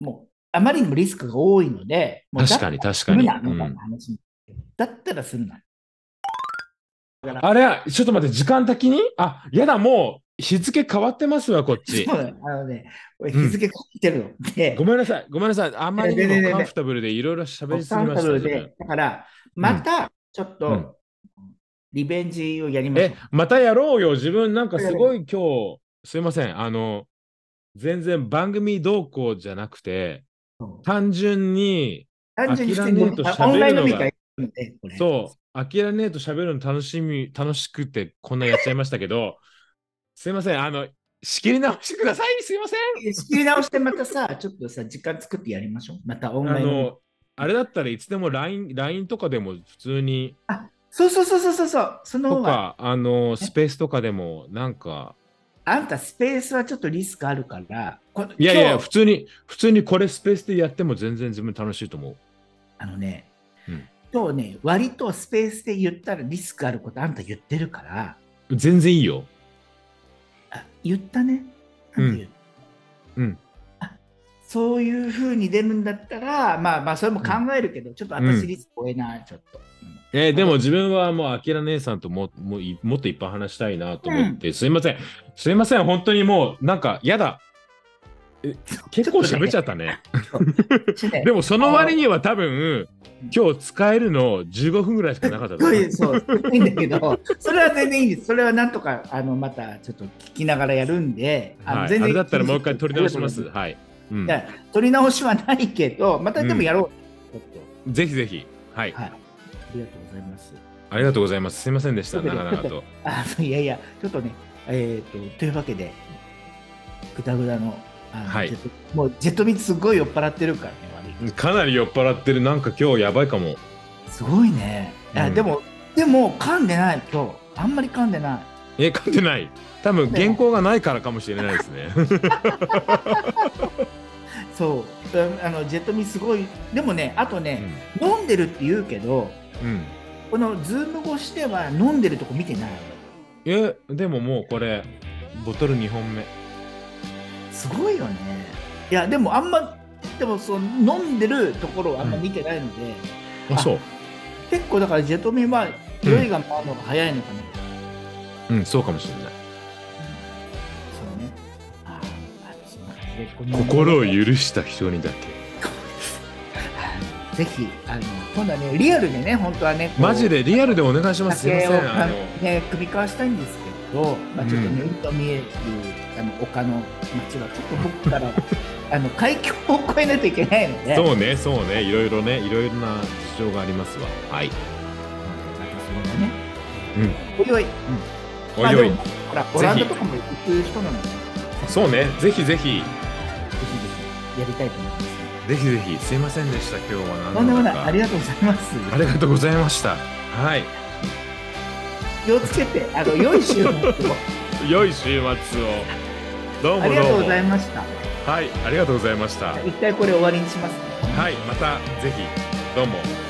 もうあまりにもリスクが多いので、確かに、確すかに。だったらするな。あれ、ちょっと待って、時間的に？あ、やだ、もう日付変わってますわ、こっちそ。うだよあのね、これ日付書いてるので、ごめんなさい、ごめんなさい。あんまりにもカンフタブルでいろいろ喋りすぎました。だから、またちょっうんと、リベンジをやりましょえ、またやろうよ。自分なんかすごい今日、すいません。あの、全然番組動向じゃなくて、う。単純に、単純にオンライン飲み会。そう、アキラネーと喋るの楽しみ、楽しくてこんなやっちゃいましたけど、すいません。あの、仕切り直してください。すいません。仕切り直してまたさ、ちょっとさ、時間作ってやりましょう。またオンあラインあれだったらいつでも LINE, LINE とかでも普通に、そうそうそうそうそうそう、その方あの、スペースとかでも、なんか、あんたスペースはちょっとリスクあるから、こいやいや、普通に、普通にこれスペースでやっても全然自分楽しいと思う。あのね、うん。今日ね、割とスペースで言ったらリスクあることあんた言ってるから、全然いいよ。あ言ったね。うんなんて言う？うん。あそういうふうに出るんだったら、まあまあ、それも考えるけど、ちょっとうん私リスク多いな、ちょっと。うんえーでも自分はもう、アキラ姉さんともももっといっぱい話したいなと思って、すいません。すいません、本当にもう、なんか、やだ。え結構喋っちゃったね。ねでも、その割には多分、今日使えるの15分ぐらいしかなかったそうそう、いいんだけど、それは全然いいんです。それはなんとか、あの、またちょっと聞きながらやるんで、のはい、あれだったらもう一回取り直します。いはい。うん、や取り直しはないけど、またでもやろう。ちょっとぜひぜひ。はい。はい。ありがとうございます。ありがとうございます。すいませんでした。ちょっとね長々と。<laughs> あ、いやいや、ちょっとね、えっ、と、というわけで、ぐだぐだの、あのはいもうジェットミツすごい酔っ払ってるからね、かなり酔っ払ってる。なんか今日やばいかも。すごいね。いやうんでも、でも、噛んでない、今日。あんまり噛んでない。え、噛んでない。多分原稿がないからかもしれないですね。<laughs> そう。ああのジェットミツすごい。でもね、あとね、飲んでるって言うけど、うん。うんこのズーム越しでは飲んでるとこ見てない。え、でももうこれ、ボトル2本目。すごいよね。いや、でもあんま、でもそう飲んでるところをあんま見てないので、あ、そう。結構だからジェットミンは酔いが回るのが早いのかな。うん、そうかもしれない。心を許した人にだけ。<laughs> ぜひ、あの、今度はね、リアルでね、本当はね、マジでリアルでお願いします。すいません。ね、首交わしたいんですけど、まあ、ちょっとね、うん海と見えるあの丘の町は、ちょっと僕から、<laughs> あの海峡を越えないといけないので、そうね、そうね、いろいろね、いろいろな事情がありますわ。はい。それがね、うん。おいおい、おいおいまあ。ほら、オランダとかも行く人なので、ぜそうね、ぜひぜひ、ひぜひやりたいと思います。ぜひぜひ、すいませんでした、今日はとんでもない、ありがとうございます。ありがとうございました。はい。気をつけて、あの、良い週末を。良い週末を。どうもどうも。ありがとうございました。はい、ありがとうございました。一回これ終わりにしますね。はい、またぜひ、どうも。